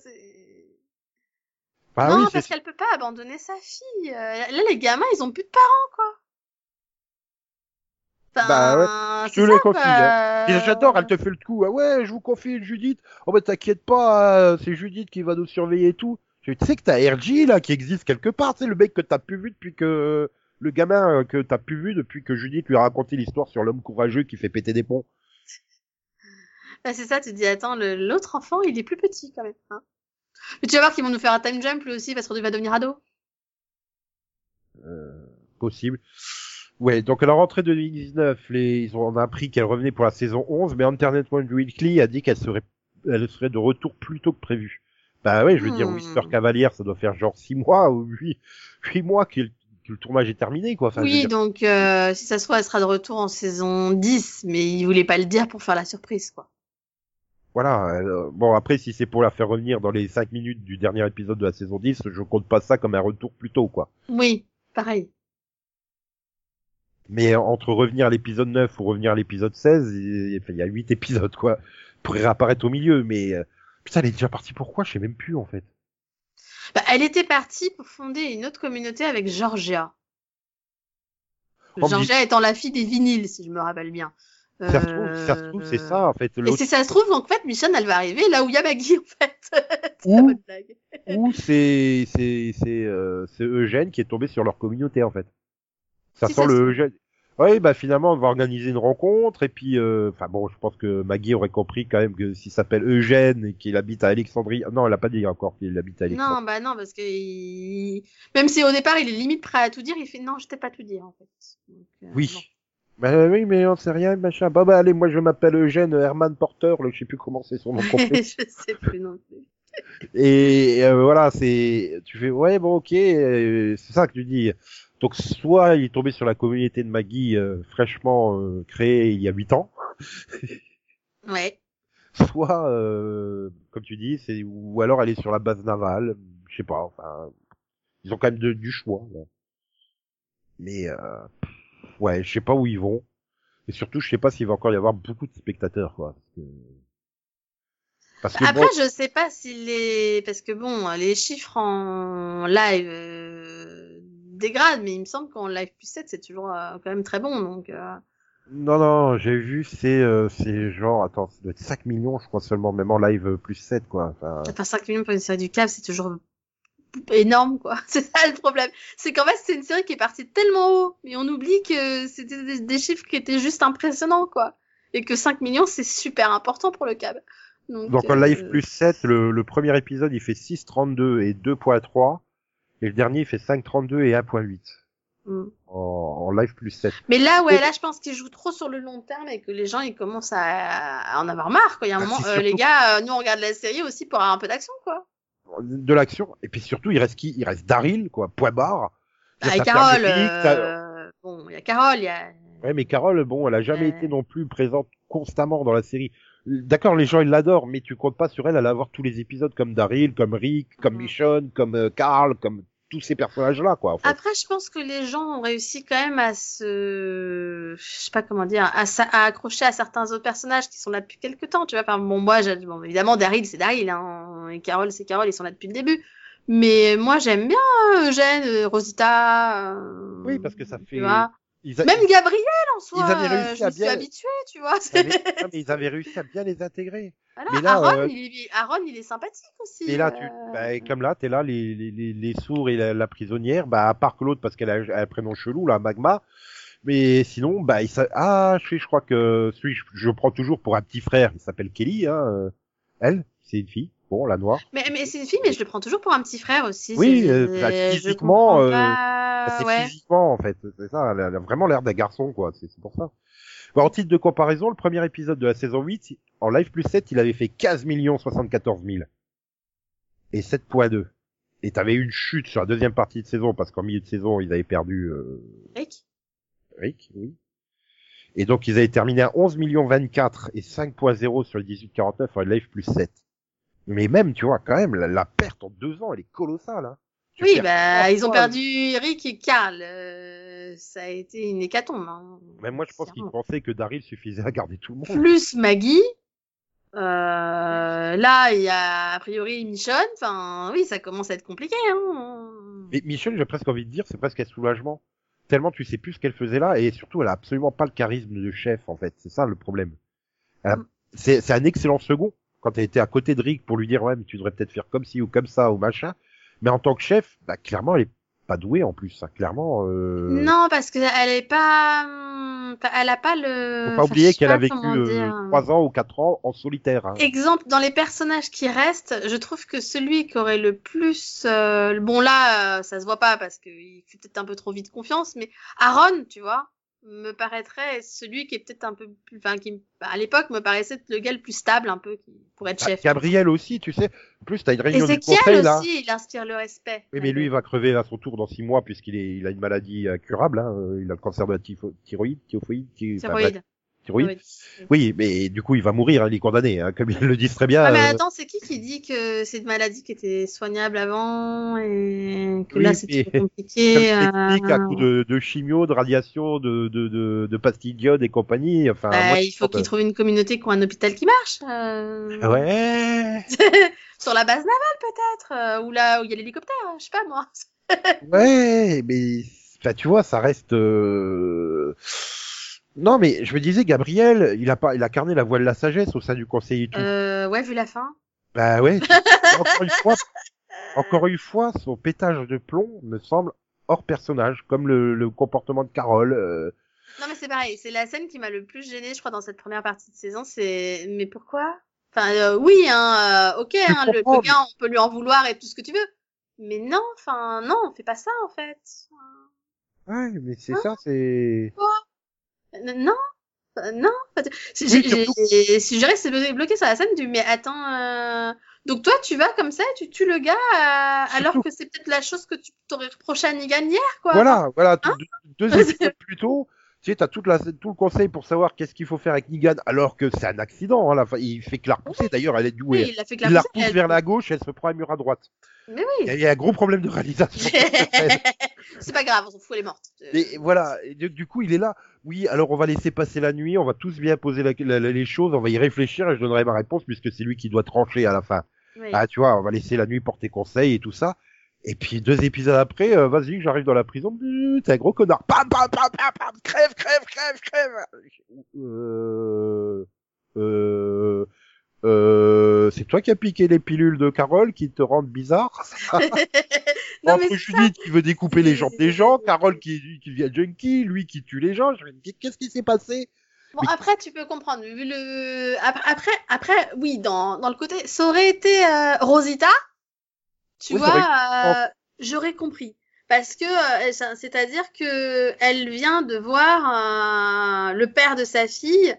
Bah non, oui, parce c'est qu'elle peut pas abandonner sa fille. Euh, Là, les gamins, ils ont plus de parents, quoi. Enfin, Bah je c'est te ça, le confie. Et J'adore, elle te fait le coup. Ah ouais, je vous confie une Judith. Oh bah t'inquiète pas, euh, c'est Judith qui va nous surveiller et tout. Tu sais que t'as RG là qui existe quelque part, c'est le mec que t'as plus vu depuis que le gamin euh, que t'as plus vu depuis que Judith lui a raconté l'histoire sur l'homme courageux qui fait péter des ponts. [LAUGHS] Bah, c'est ça, tu te dis, attends, l'autre enfant, il est plus petit quand même. Hein. Mais tu vas voir qu'ils vont nous faire un time jump lui aussi parce qu'il va devenir ado. Euh, possible. Ouais, donc à la rentrée de 2019, les, ils ont on a appris qu'elle revenait pour la saison 11, mais Internet One Weekly a dit qu'elle serait, elle serait de retour plus tôt que prévu. Bah ouais, je veux dire, Hmm. Whistler Cavalier, ça doit faire genre 6 mois ou 8, 8 mois que, le- que le tournage est terminé, quoi. Enfin, oui, dire, donc euh, si ça se trouve, elle sera de retour en saison 10, mais il voulait pas le dire pour faire la surprise, quoi. voilà. euh, bon, après, si c'est pour la faire revenir dans les 5 minutes du dernier épisode de la saison 10, je compte pas ça comme un retour plus tôt, quoi. Oui, pareil. Mais entre revenir à l'épisode 9 ou revenir à l'épisode 16, il y a 8 épisodes, quoi. Pourrait réapparaître au milieu, mais euh, putain, elle est déjà partie pourquoi? Je sais même plus, en fait. Bah, elle était partie pour fonder une autre communauté avec Georgia. Oh, mais- Georgia étant la fille des vinyles, si je me rappelle bien. Ça se trouve, ça se trouve, c'est ça, en fait. Et si ça se trouve, donc, en fait, Michonne, elle va arriver là où il y a Maggie, en fait. [LAUGHS] Ou c'est, c'est, c'est, euh, c'est Eugène qui est tombé sur leur communauté, en fait. Ça Si sent ça le Eugène. Oui, bah finalement, on va organiser une rencontre et puis, euh, enfin bon, je pense que Maggie aurait compris quand même que s'il s'appelle Eugène et qu'il habite à Alexandrie, non, elle a pas dit encore qu'il habite à Alexandrie. Non, bah non, parce que il- même si au départ il est limite prêt à tout dire, il fait non, je t'ai pas tout dire en fait. Donc, euh, Oui. bon. Bah oui, mais on sait rien, machin. Bah bah allez, moi je m'appelle Eugène Herman Porter, là, je sais plus comment c'est son nom complet. [LAUGHS] je sais plus non plus. Et euh, voilà, c'est, tu fais, ouais, bon, ok, euh, c'est ça que tu dis. Donc soit il est tombé sur la communauté de Maggie euh, fraîchement euh, créée il y a huit ans, [LAUGHS] Ouais. soit, euh, comme tu dis, c'est ou alors elle est sur la base navale, je sais pas. Enfin, ils ont quand même de- du choix. là. Mais euh, ouais, je sais pas où ils vont. Et surtout, je sais pas s'il va encore y avoir beaucoup de spectateurs, quoi. Parce que, parce que Après, bon, je sais pas si les parce que bon, les chiffres en live dégradent, mais il me semble qu'en live plus 7, c'est toujours euh, quand même très bon. Donc euh, Non, non, j'ai vu, c'est euh, c'est genre, attends, ça doit être 5 millions, je crois seulement, même en live plus 7, quoi. Enfin, enfin 5 millions pour une série du câble, c'est toujours énorme quoi. [LAUGHS] C'est ça le problème. C'est qu'en fait, c'est une série qui est partie tellement haut, mais on oublie que c'était des, des chiffres qui étaient juste impressionnants quoi. Et que 5 millions, c'est super important pour le câble. Donc, Donc en euh, live plus 7, le, le premier épisode, il fait 6,32 et 2.3, et le dernier, il fait 5,32 et 1.8. hmm. En, en live plus 7. Mais là, ouais, Et- là, je pense qu'ils jouent trop sur le long terme et que les gens, ils commencent à, à en avoir marre, quoi. Il y a un Ah, moment, euh, surtout- les gars, euh, nous, on regarde la série aussi pour avoir un peu d'action, quoi. De l'action, et puis surtout, il reste qui? Il reste Daryl, quoi, point barre. Bah, et Carole, euh, bon, il y a Carole, il y a, Ouais, mais Carole, bon, elle a jamais été non plus présente constamment dans la série. D'accord, les gens ils l'adorent, mais tu comptes pas sur elle, elle va avoir tous les épisodes comme Daryl, comme Rick, comme. Michonne, comme euh, Carl, comme tous ces personnages-là, quoi. En fait. Après, je pense que les gens ont réussi quand même à se, je sais pas comment dire, à, à accrocher à certains autres personnages qui sont là depuis quelques temps, tu vois. Enfin, bon, moi, bon, évidemment, Daryl, c'est Daryl, hein, et Carole, c'est Carole, ils sont là depuis le début. Mais moi, j'aime bien euh, Eugène, euh, Rosita. euh, Oui, parce que ça tu fait. Vois. Ils a- Même Gabriel en soi, Ils avaient euh, réussi je à me suis bien- habituée, tu vois. [LAUGHS] ils avaient- non, mais ils avaient réussi à bien les intégrer. Voilà, Mais là, Aaron, euh, il est... Aaron, il est sympathique aussi. Et là, tu, euh, bah, comme là, t'es là, les, les, les, les sourds et la, la prisonnière, bah, à part que l'autre, parce qu'elle a, un prénom chelou, là, Magma. Mais sinon, bah, il s'a- ah, je sais, je crois que celui, je, je prends toujours pour un petit frère, il s'appelle Kelly, hein, elle, c'est une fille, bon, la noire. Mais, mais c'est une fille, mais je le prends toujours pour un petit frère aussi. Oui, euh, bah, physiquement, euh, pas, Bah, c'est ouais. physiquement, en fait, c'est ça, elle a, vraiment l'air d'un garçon, quoi, c'est pour ça. Bon, en titre de comparaison, le premier épisode de la saison 8, en live plus 7, il avait fait 15 74 000. Et 7.2. Et t'avais une chute sur la deuxième partie de saison, parce qu'en milieu de saison, ils avaient perdu, euh, Rick? Rick, oui. Et donc, ils avaient terminé à 11 millions 24 et 5.0 sur le 18-49 en live plus 7. Mais même, tu vois, quand même, la, la perte en deux ans, elle est colossale, hein. Oui, bah, ils ont perdu Rick et Carl. euh, ça a été une hécatombe. Hein, Même moi, je pense qu'ils pensaient que Daryl suffisait à garder tout le monde. Plus Maggie. Euh, là, il y a a priori Michonne. Enfin, oui, ça commence à être compliqué. Hein. Mais Michel, j'ai presque envie de dire, c'est presque un soulagement. Tellement tu sais plus ce qu'elle faisait là, et surtout, elle a absolument pas le charisme de chef, en fait. C'est ça le problème. A- Mm. C'est c'est un excellent second, quand elle était à côté de Rick pour lui dire, ouais, mais tu devrais peut-être faire comme ci ou comme ça, ou machin. Mais en tant que chef, bah, clairement, elle est pas douée, en plus, ça. Clairement, euh... Non, parce qu'elle est pas. Elle a pas le. Faut pas enfin, oublier qu'elle a vécu euh, dire. trois ans ou quatre ans en solitaire. hein. Exemple, dans les personnages qui restent, je trouve que celui qui aurait le plus, euh, bon là, euh, ça se voit pas parce qu'il fait peut-être un peu trop vite confiance, mais Aaron, tu vois, me paraîtrait celui qui est peut-être un peu plus, enfin qui à l'époque me paraissait le gars le plus stable un peu qui pourrait être Ah, chef. Gabriel aussi, tu sais. En plus, t'as une réunion du conseil, là. aussi, il inspire le respect. Oui, mais lui, il va crever à son tour dans six mois puisqu'il est, il a une maladie incurable. Hein. Il a le cancer de la ty- enfin, Thyroïde. Oui, mais du coup, il va mourir. hein, il est condamné, hein, comme ils le disent très bien. Ah, mais euh, attends, c'est qui qui dit que c'est une maladie qui était soignable avant et que Oui, là c'est compliqué explique, à euh, coup de, de chimio, de radiation, de, de, de, de pastilles d'iode et compagnie. Enfin, bah, moi, il faut je qu'il trouve une communauté qui a un hôpital qui marche. euh, Ouais, [LAUGHS] Sur la base navale peut-être, euh, ou là où il y a l'hélicoptère, hein, je sais pas moi. [LAUGHS] ouais, mais enfin, tu vois, ça reste. euh, Non, mais je me disais, Gabriel, il a pas, il a carné la voie de la sagesse au sein du conseil et tout. Euh, ouais, vu la fin. Bah ouais. [LAUGHS] encore une fois, encore une fois, son pétage de plomb me semble hors personnage, comme le, le comportement de Carole. euh, Non mais c'est pareil, c'est la scène qui m'a le plus gênée, je crois, dans cette première partie de saison. C'est mais pourquoi? Enfin euh, oui, hein, euh, ok, hein, le, gars, on peut lui en vouloir et tout ce que tu veux. Mais non, enfin non, on fait pas ça en fait. Ouais, mais c'est Hein? ça, c'est. Non, euh, non. je dirais que c'est bloqué sur la scène du mais attends. euh, Donc toi, tu vas comme ça, tu tues le gars euh, alors que c'est peut-être la chose que tu t'aurais reproché à Negan hier, quoi. Voilà, voilà, Hein deux, deux épisodes plus tôt. Tu sais, t'as tout le conseil pour savoir qu'est-ce qu'il faut faire avec Negan, alors que c'est un accident. Hein, la il fait que la repousser. D'ailleurs, elle est douée. Oui, il fait que il la repousse elle- vers la gauche, elle se prend un mur à droite. Mais Il y, a- il y a un gros problème de réalisation. [LAUGHS] c'est pas grave, on s'en fout, elle est morte. Euh, Et voilà, et du, coup, il est là. Oui, alors on va laisser passer la nuit, on va tous bien poser la- la- la- les choses, on va y réfléchir et je donnerai ma réponse puisque c'est lui qui doit trancher à la fin. oui. Ah, tu vois, on va laisser la nuit porter conseil et tout ça. Et puis deux épisodes après, euh, vas-y, j'arrive dans la prison, t'es un gros connard. Pam, pam, pam, pam, pam, crève, crève, crève, crève. Euh, euh, euh, c'est toi qui as piqué les pilules de Carole qui te rendent bizarre. [LAUGHS] non, Entre mais Judith qui veut découper les jambes des gens, Carole qui, qui devient junkie, lui qui tue les gens. Je me dis, qu'est-ce qui s'est passé? Bon, après, tu peux comprendre. Vu le... Après, après, après, oui, dans, dans le côté, ça aurait été euh, Rosita, tu Oui, vois, euh, j'aurais compris. Parce que, euh, c'est-à-dire que elle vient de voir euh, le père de sa fille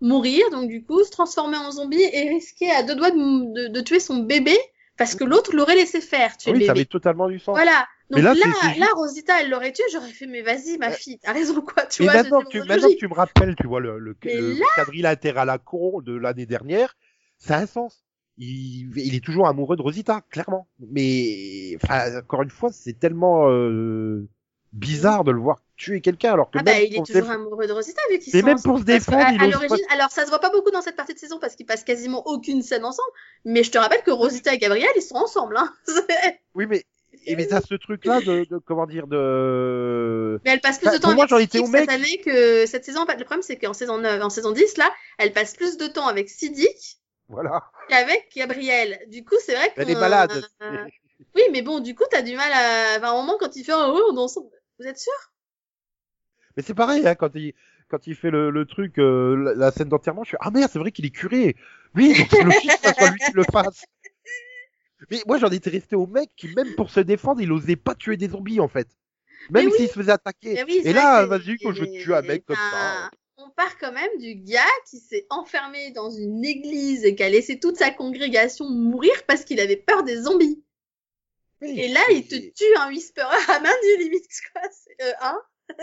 mourir, donc du coup, se transformer en zombie et risquer à deux doigts de, de, de tuer son bébé parce que l'autre l'aurait laissé faire, tuer Oui, le ça avait totalement du sens. Voilà. Donc Mais là, là, Rosita, elle l'aurait tué, j'aurais fait, mais vas-y, ma Euh, fille, t'as raison, quoi, tu Mais vois. maintenant, tu, maintenant que tu me rappelles, tu vois, le, le, le quadrilatère à la con de l'année dernière, ça a un sens. Il, il est toujours amoureux de Rosita, clairement. Mais, encore une fois, c'est tellement euh, bizarre de le voir tuer quelqu'un alors que Ah bah même il est toujours amoureux de Rosita vu qu'ils Mais sont même pour se défendre, à- il à ose pas- l'origine, alors ça se voit pas beaucoup dans cette partie de saison parce qu'ils passent quasiment aucune scène ensemble. Mais je te rappelle que Rosita et Gabriel ils sont ensemble. Hein. [LAUGHS] Oui, mais et mais t'as ce truc-là de, de comment dire de. Mais elle passe plus de temps moi, avec Siddiq cette année que cette saison. En fait, le problème c'est qu'en saison 9, en saison 10 là, elle passe plus de temps avec Siddiq Voilà. qu'avec Gabriel. Du coup, c'est vrai que Elle est malade. [LAUGHS] Oui, mais bon, du coup, t'as du mal à. Enfin, à un moment quand il fait oh, ouais, on ensemble. Vous êtes sûr? Mais c'est pareil, hein, quand il quand il fait le, le truc, euh, la, la scène d'enterrement, je suis ah merde, c'est vrai qu'il est curé. Oui, donc c'est logique que ça soit lui qui le fasse. [LAUGHS] Mais moi, j'en étais resté au mec qui, même pour se défendre, il osait pas tuer des zombies en fait. Même oui. s'il se faisait attaquer. Oui, Et là, vas-y, que je tue un mec comme ça. On part quand même du gars qui s'est enfermé dans une église et qui a laissé toute sa congrégation mourir parce qu'il avait peur des zombies. Oui, Et là, il te tue un whisperer à main nue limite quoi. C'est, euh, hein [LAUGHS]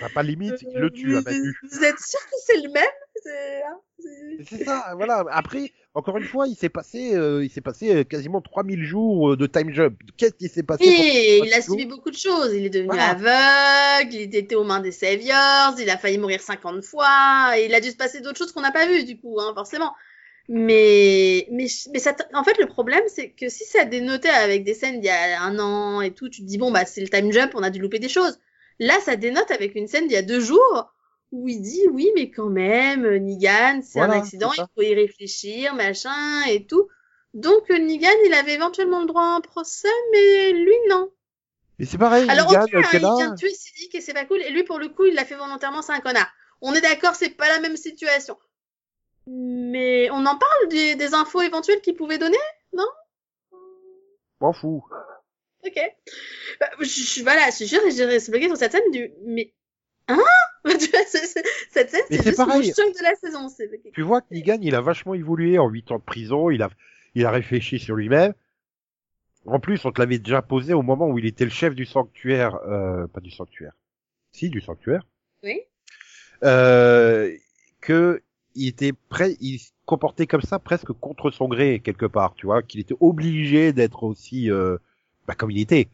Bah, pas limite, il Euh, le tue à vous, main nue. vous êtes sûr que c'est le même? C'est- hein, c'est- Et ça, voilà. Après, encore une fois, il s'est passé, euh, il s'est passé euh, quasiment 3000 jours euh, de time jump. Qu'est-ce qui s'est passé Oui, pour- il a subi beaucoup de choses. Il est devenu Voilà. aveugle, il était aux mains des saviors, il a failli mourir 50 fois, et il a dû se passer d'autres choses qu'on n'a pas vues, du coup, hein, forcément. Mais, mais, mais ça, en fait, le problème, c'est que si ça dénotait avec des scènes d'il y a un an et tout, tu te dis, bon, bah, c'est le time jump, on a dû louper des choses. Là, ça dénote avec une scène d'il y a deux jours, où il dit, oui, mais quand même, Negan, c'est Voilà, un accident, il faut y réfléchir, machin, et tout. Donc, euh, Negan, il avait éventuellement le droit à un procès, mais lui, non. Mais c'est pareil, Alors, Negan, ok, hein, il vient de tuer Siddiq et c'est pas cool. Et lui, pour le coup, il l'a fait volontairement, c'est un connard. On est d'accord, c'est pas la même situation. Mais on en parle des, des infos éventuelles qu'il pouvait donner M'en fous. Ok. Bah, je, voilà, je suis sûre, j'ai resté bloqué sur cette scène du... Mais... Hein? [LAUGHS] Tu vois, Cette scène, c'est juste mon pareil. choc de la saison. Tu vois que Negan, il a vachement évolué en 8 ans de prison, il a, il a réfléchi sur lui-même. En plus, on te l'avait déjà posé au moment où il était le chef du sanctuaire, euh, pas du sanctuaire. Si, du sanctuaire. Oui. Euh, que il était prêt, il se comportait comme ça presque contre son gré quelque part, tu vois, qu'il était obligé d'être aussi, euh, bah, comme il était.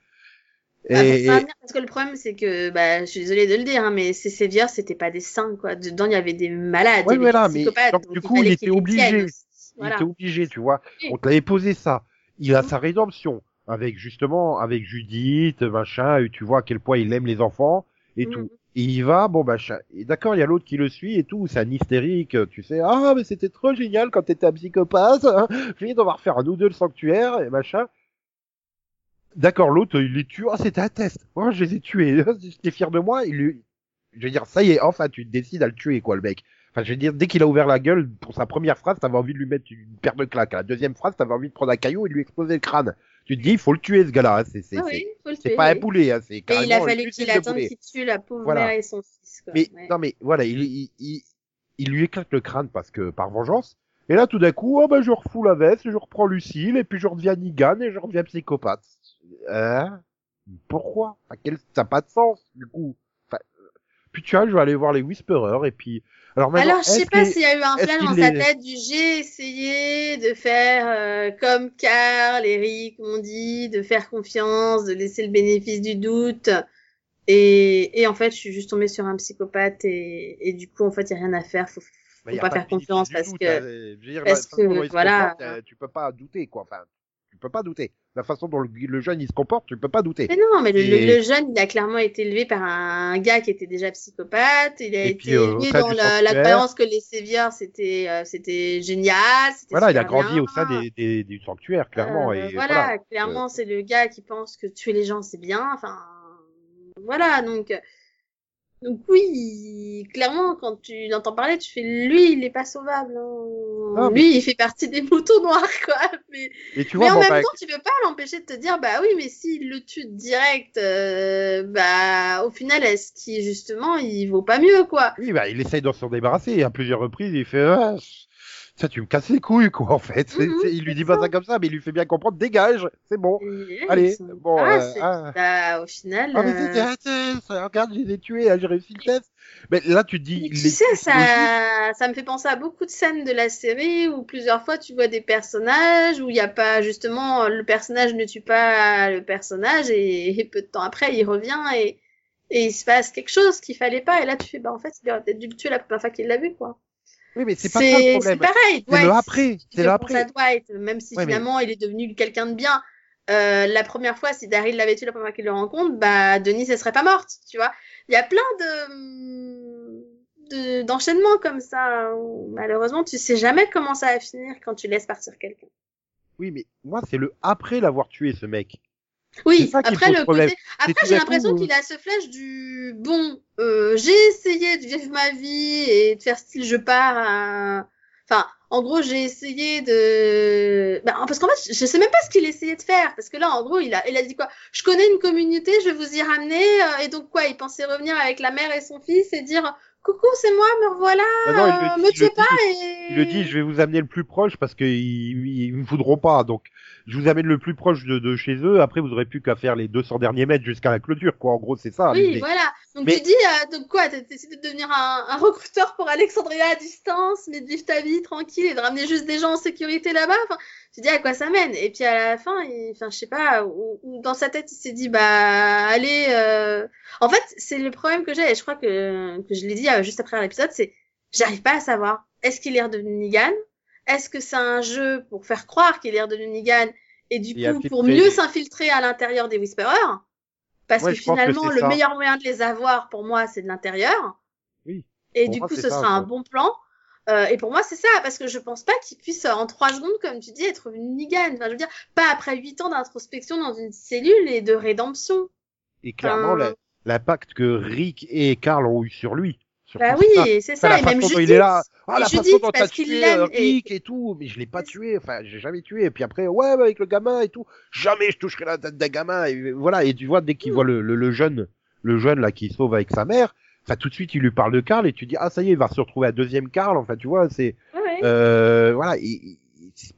Ah, Et, ça va venir, parce que le problème, c'est que, bah, je suis désolée de le dire, hein, mais ces Saviors, c'était pas des saints, quoi. Dedans, il y avait des malades, Ouais, il y avait voilà, des mais psychopathes, donc, donc du coup, il était obligé. il était obligé, tu vois. Oui. On te l'avait posé ça. Il a Mhm. sa rédemption avec justement avec Judith, machin, et tu vois à quel point il aime les enfants et Mhm. tout. Et il va, bon machin. Et d'accord, il y a l'autre qui le suit et tout, c'est un hystérique, tu sais. Ah mais c'était trop génial quand t'étais un psychopathe. Hein. Vite, on va refaire un ou deux le sanctuaire et machin. D'accord, l'autre il les tue. Ah c'était un test. Moi je les ai tués. [LAUGHS] J'étais fier de moi. Il lui, je veux dire, ça y est, enfin tu décides à le tuer quoi le mec. Enfin, je veux dire, dès qu'il a ouvert la gueule pour sa première phrase, t'avais envie de lui mettre une paire de claques. À la deuxième phrase, t'avais envie de prendre un caillou et de lui exploser le crâne. Tu te dis, il faut le tuer, ce gars-là. hein. C'est, c'est, Ah c'est, oui, pas un oui. boulet, hein. C'est carrément il a fallu qu'il de attende qu'il tue la pauvre Voilà. mère et son fils. Quoi. Mais, Ouais. non, mais voilà, il, il, il, il lui éclate le crâne parce que, par vengeance. Et là, tout d'un coup, oh ben, je refous la veste, je reprends Lucille, et puis je redeviens Nigan, et je redeviens psychopathe. Hein? Pourquoi? Enfin, quel, ça n'a pas de sens, du coup. Enfin, euh, puis tu vois, je vais aller voir les Whisperers, et puis, alors maintenant, Alors, je sais pas s'il y a eu un flash dans sa les- tête du j'ai essayé de faire euh, comme Carl, Eric, on dit, de faire confiance, de laisser le bénéfice du doute. Et, et en fait, je suis juste tombée sur un psychopathe et, et du coup, en fait, il n'y a rien à faire. Faut, faut pas faire confiance parce doute, que hein. Dire, parce que, voilà. euh, tu peux pas douter, quoi. Enfin, peux pas douter. La façon dont le, le jeune il se comporte, tu peux pas douter. Mais non, mais le, Et- le- le jeune, il a clairement été élevé par un gars qui était déjà psychopathe. Il a Et été puis, euh, élevé dans la, croyance que les sévières, c'était euh, c'était génial. Voilà, il a grandi bien. au sein des, des, du sanctuaire, clairement. Euh, et voilà, voilà. clairement, c'est le gars qui pense que tuer les gens, c'est bien. Enfin, voilà, donc... Donc oui, clairement, quand tu l'entends parler, tu fais lui, il est pas sauvable. hein. Mais- Lui, il fait partie des [LAUGHS] moutons noirs, quoi. Mais, tu en bon, même bah, temps, tu peux pas l'empêcher de te dire, bah oui, mais s'il le tue direct, euh, bah au final, est-ce qu'il justement, il vaut pas mieux, quoi? Oui, bah, il essaye de s'en débarrasser. Et à plusieurs reprises, il fait, ah, ça, tu me casses les couilles, quoi, en fait. Mhm, il lui dit pas ça. comme ça, mais il lui fait bien comprendre, dégage, c'est bon. Allez, sont- bon, ah, euh, ah. bah, au final. Ah, mais euh, c'était un test, regarde, je les ai tués, hein, j'ai réussi le test. Mais là, tu dis, Mais tu les sais, ça, ça me fait penser à beaucoup de scènes de la série où plusieurs fois tu vois des personnages où il n'y a pas, justement, le personnage ne tue pas le personnage et, et peu de temps après il revient et, et il se passe quelque chose qu'il fallait pas, et là tu fais, bah en fait, il aurait peut-être dû le tuer la première fois qu'il l'a vu, quoi. Oui, mais c'est pas ça le C'est problème. pareil, C'est le après, c'est fais le après. Dwight, même si Ouais, mais- finalement il est devenu quelqu'un de bien. Euh, la première fois, si Daryl l'avait tué la première fois qu'il le rencontre, bah Denise elle serait pas morte, tu vois. Il y a plein de de- d'enchaînements comme ça. où, malheureusement, tu sais jamais comment ça va finir quand tu laisses partir quelqu'un. Oui, mais moi, c'est le après l'avoir tué, ce mec. Oui, après le problème. côté, C'est après j'ai l'impression qu'il a ce flash du bon. Euh, j'ai essayé de vivre ma vie et de faire style je pars. à- Enfin, en gros j'ai essayé de. Bah, parce qu'en fait je sais même pas ce qu'il essayait de faire parce que là en gros il a il a dit quoi? Je connais une communauté, je vais vous y ramener euh, et donc quoi Il pensait revenir avec la mère et son fils et dire coucou c'est moi me revoilà. Ah non, il euh, le me dit, le tuez pas dit. et. Il le dit, je vais vous amener le plus proche parce qu'ils ils, ils me voudront pas. Donc, je vous amène le plus proche de, de chez eux. Après, vous aurez plus qu'à faire les 200 derniers mètres jusqu'à la clôture, quoi. En gros, c'est ça. Oui, voilà. Donc Mais- tu dis, euh, donc quoi, t'as décidé de devenir un, un recruteur pour Alexandria à distance, mais de vivre ta vie tranquille et de ramener juste des gens en sécurité là-bas? Enfin, tu dis à quoi ça mène? Et puis à la fin, il, enfin, je sais pas, ou, ou dans sa tête, il s'est dit, bah, allez. euh, En fait, c'est le problème que j'ai, et je crois que que je l'ai dit euh, juste après l'épisode, c'est, j'arrive pas à savoir. Est-ce qu'il est redevenu Negan Est-ce que c'est un jeu pour faire croire qu'il est redevenu Negan et du Et coup pour mieux s'infiltrer à l'intérieur des Whisperers? Parce Ouais, que finalement, le ça. meilleur moyen de les avoir, pour moi, c'est de l'intérieur. Oui. Et du moi, coup, ce ça, sera un bon plan. Euh, et pour moi, c'est ça, parce que je pense pas qu'il puisse, euh, en trois secondes, comme tu dis, être une Negan. Enfin, je veux dire, pas après huit ans d'introspection dans une cellule et de rédemption. Et clairement, l'impact que Rick et Carl ont eu sur lui. Bah oui, c'est ça. Et même Judith. il est là. Ah, la Judith, façon dont t'as tué et- Rick et tout, mais je l'ai pas tué. Enfin, j'ai jamais tué. Et puis après, ouais, bah, avec le gamin et tout, jamais je toucherai la tête d'un gamin. Et voilà. Et tu vois, dès qu'il Mm. voit le, le, le jeune, le jeune là qui sauve avec sa mère, enfin, tout de suite, il lui parle de Carl et tu dis, ah, ça y est, il va se retrouver à deuxième Carl. Enfin, tu vois, c'est, Ouais, euh, voilà. Et-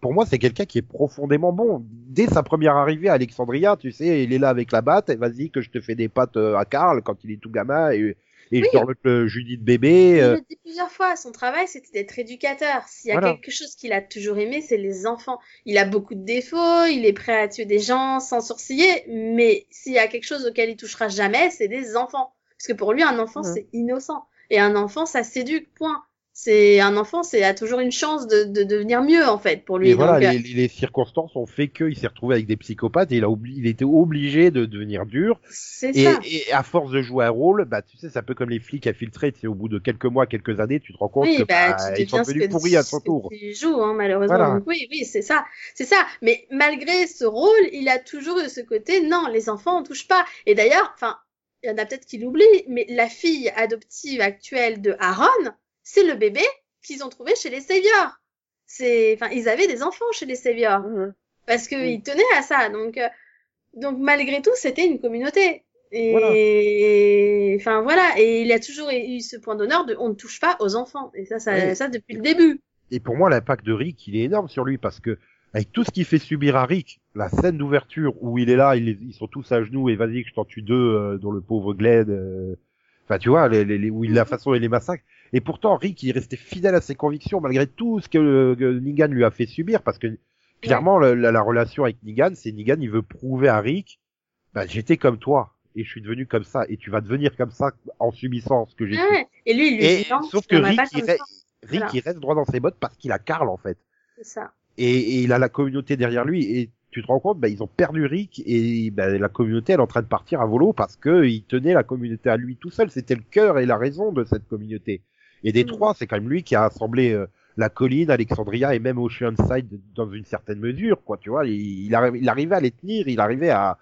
pour moi, c'est quelqu'un qui est profondément bon. Dès sa première arrivée à Alexandria, tu sais, il est là avec la batte. et Vas-y, que je te fais des pattes euh, à Carl quand il est tout gamin et, et Oui. je le Judith bébé. Il euh, le dit plusieurs fois, son travail c'était d'être éducateur. S'il y a Voilà. quelque chose qu'il a toujours aimé, c'est les enfants. Il a beaucoup de défauts, il est prêt à tuer des gens sans sourciller, mais s'il y a quelque chose auquel il touchera jamais, c'est des enfants. Parce que pour lui, un enfant, c'est innocent. Et un enfant, ça s'éduque, point. C'est un enfant, c'est a toujours une chance de, de devenir mieux en fait pour lui. Et voilà, Donc, euh, les, les- circonstances ont fait qu'il s'est retrouvé avec des psychopathes et il a il était obligé de devenir dur. c'est Et, ça. et à force de jouer un rôle, bah tu sais, c'est un peu comme les flics infiltrés. Tu sais, au bout de quelques mois, quelques années, tu te rends compte Oui, que bah, bah, ils sont devenus pourris à son tour. Tu joues, hein, malheureusement. Voilà. Donc, oui, oui, c'est ça, c'est ça. Mais malgré ce rôle, il a toujours eu ce côté. Non, les enfants, on touche pas. Et d'ailleurs, enfin, il y en a peut-être qui l'oublient, mais la fille adoptive actuelle de Aaron, c'est le bébé qu'ils ont trouvé chez les Saviors. C'est, enfin, ils avaient des enfants chez les Saviors parce qu'ils Oui. tenaient à ça. Donc, euh, donc malgré tout, c'était une communauté. Et enfin voilà, et il a toujours eu ce point d'honneur de on ne touche pas aux enfants. Et ça, ça, Oui. ça depuis le début. Et pour moi, l'impact de Rick, il est énorme sur lui parce que avec tout ce qu'il fait subir à Rick, la scène d'ouverture où il est là, ils sont tous à genoux et vas-y que je t'en tue deux, euh, dont le pauvre Glenn. euh, Enfin, tu vois, les, les, les- où il la façon et les massacres. Et pourtant, Rick, il est resté fidèle à ses convictions malgré tout ce que, que Negan lui a fait subir parce que clairement, la, la- la relation avec Negan, c'est Negan, il veut prouver à Rick, bah, j'étais comme toi et je suis devenu comme ça et tu vas devenir comme ça en subissant ce que j'ai fait. Ouais. Et lui, il lui Et dit non, sauf que Rick, pas il, re-. Rick, Voilà. il reste droit dans ses bottes parce qu'il a Carl en fait. C'est ça. Et, et il a la communauté derrière lui et tu te rends compte, bah, ils ont perdu Rick et bah, la communauté elle est en train de partir à volo parce que il tenait la communauté à lui tout seul. C'était le cœur et la raison de cette communauté. Et des Mhm. trois, c'est quand même lui qui a assemblé euh, la colline, Alexandria et même Oceanside dans une certaine mesure, quoi. Tu vois, il, il, arri- il arrivait à les tenir, il arrivait à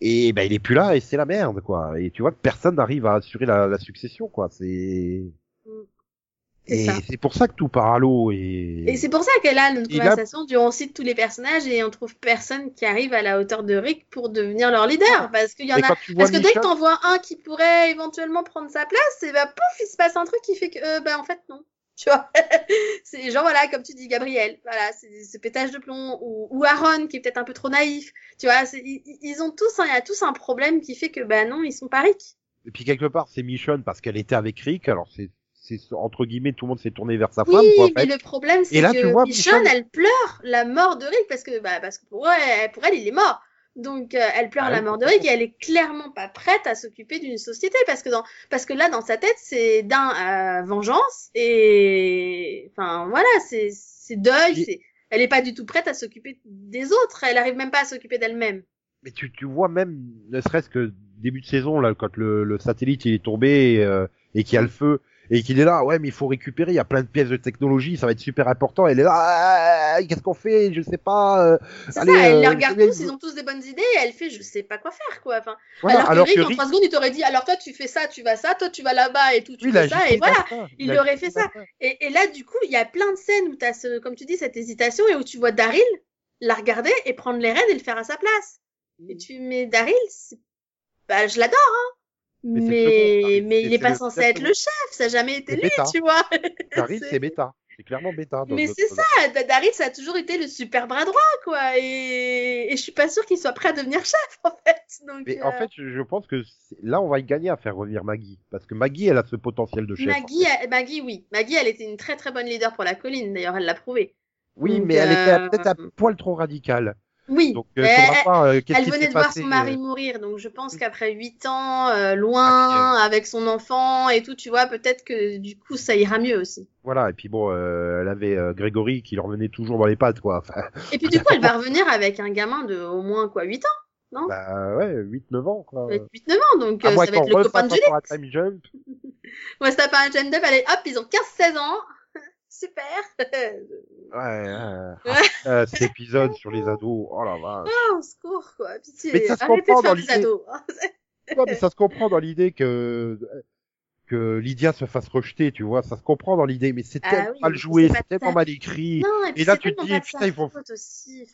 et ben il est plus là et c'est la merde, quoi. Et tu vois que personne n'arrive à assurer la, la succession, quoi. C'est C'est et c'est pour ça que tout part à l'eau et Et c'est pour ça qu'elle a notre conversation du on cite tous les personnages et on trouve personne qui arrive à la hauteur de Rick pour devenir leur leader. Parce qu'il y en a. Parce que dès que Michonne- t'en vois un qui pourrait éventuellement prendre sa place, et bah pouf, il se passe un truc qui fait que euh, bah en fait non. [LAUGHS] Tu vois, c'est genre voilà, comme tu dis Gabriel, voilà, c'est ce pétage de plomb ou, ou Aaron qui est peut-être un peu trop naïf. Tu vois, ils, ils ont tous, il y a tous un problème qui fait que bah non, ils sont pas Rick. Et puis quelque part, c'est Michonne parce qu'elle était avec Rick. Alors c'est, c'est entre guillemets, tout le monde s'est tourné vers sa femme. Quoi, en mais fait. le problème c'est que tu vois, Michonne, elle pleure la mort de Rick parce que bah parce que pour elle, pour elle il est mort. Donc euh, elle pleure Ah la mort de Rick et elle est clairement pas prête à s'occuper d'une société parce que dans parce que là dans sa tête c'est d'un euh, vengeance et enfin voilà c'est c'est deuil Et- elle est pas du tout prête à s'occuper des autres elle arrive même pas à s'occuper d'elle-même. Mais tu, tu vois même, ne serait-ce que début de saison, là, quand le, le satellite il est tombé euh, et qu'il y a le feu et qu'il est là, ouais, mais il faut récupérer, il y a plein de pièces de technologie, ça va être super important. Elle est là, ah, qu'est-ce qu'on fait? Je sais pas. euh, C'est Allez, ça, elle euh, les regarde tous, ils ont tous des bonnes idées et elle fait je sais pas quoi faire quoi. Enfin, voilà, alors, alors que Rick, en Rick, trois secondes il t'aurait dit alors toi tu fais ça, tu vas ça, toi tu vas là-bas et tout, tu il fais ça et voilà. ça. il a aurait fait ça. Et, et là, du coup, il y a plein de scènes où tu as ce, comme tu dis, cette hésitation et où tu vois Daryl la regarder et prendre les rênes et le faire à sa place. Et tu mais Daryl, bah, je l'adore, hein. Mais second, mais, il C'est- est pas censé être le chef, ça a jamais été lui, bêta. tu vois. [LAUGHS] Daryl, C'est- bêta. C'est clairement bêta. dans- Mais c'est ça, Da- Daryl, ça a toujours été le super bras droit, quoi. Et, et je suis pas sûre qu'il soit prêt à devenir chef, en fait. Donc, Mais euh, en fait, je pense que là, on va y gagner à faire revenir Maggie. Parce que Maggie, elle a ce potentiel de chef. Maggie, elle- Maggie, oui. Maggie, elle était une très très bonne leader pour la colline, d'ailleurs, elle l'a prouvé. Oui, Donc, mais elle était euh, peut-être un poil trop radicale. Oui. Donc, euh, faudra elle- voir euh, Elle venait de voir son mari euh, mourir, donc je pense qu'après huit ans, euh, Ah, loin, puis, avec son enfant et tout, tu vois, peut-être que du coup ça ira mieux aussi. Voilà, et puis bon, euh, elle avait euh, Grégory qui leur revenait toujours dans les pattes, quoi. Enfin, Et puis du coup, elle va [LAUGHS] revenir avec un gamin de au moins quoi, 8 ans, bah ouais, 8-9 ans, quoi. avec 8-9 ans, donc euh, moins ça va être le copain de refasse Julie. encore un time jump. Va se taper un gender, allez hop, ils ont 15-16 ans. Super. [LAUGHS] Ouais, ouais. Euh, cet épisode sur les ados, oh la vache. oh, au secours, quoi. Pitié. Mais ça se Arrêtez de comprend faire dans l'idée. ados. [LAUGHS] Ouais, mais ça se comprend dans l'idée que que Lydia se fasse rejeter, tu vois, ça se comprend dans l'idée, mais c'est Ah tellement oui, mal joué, c'est tellement mal écrit. Non, et puis là, tu te dis, putain, ils vont- aussi.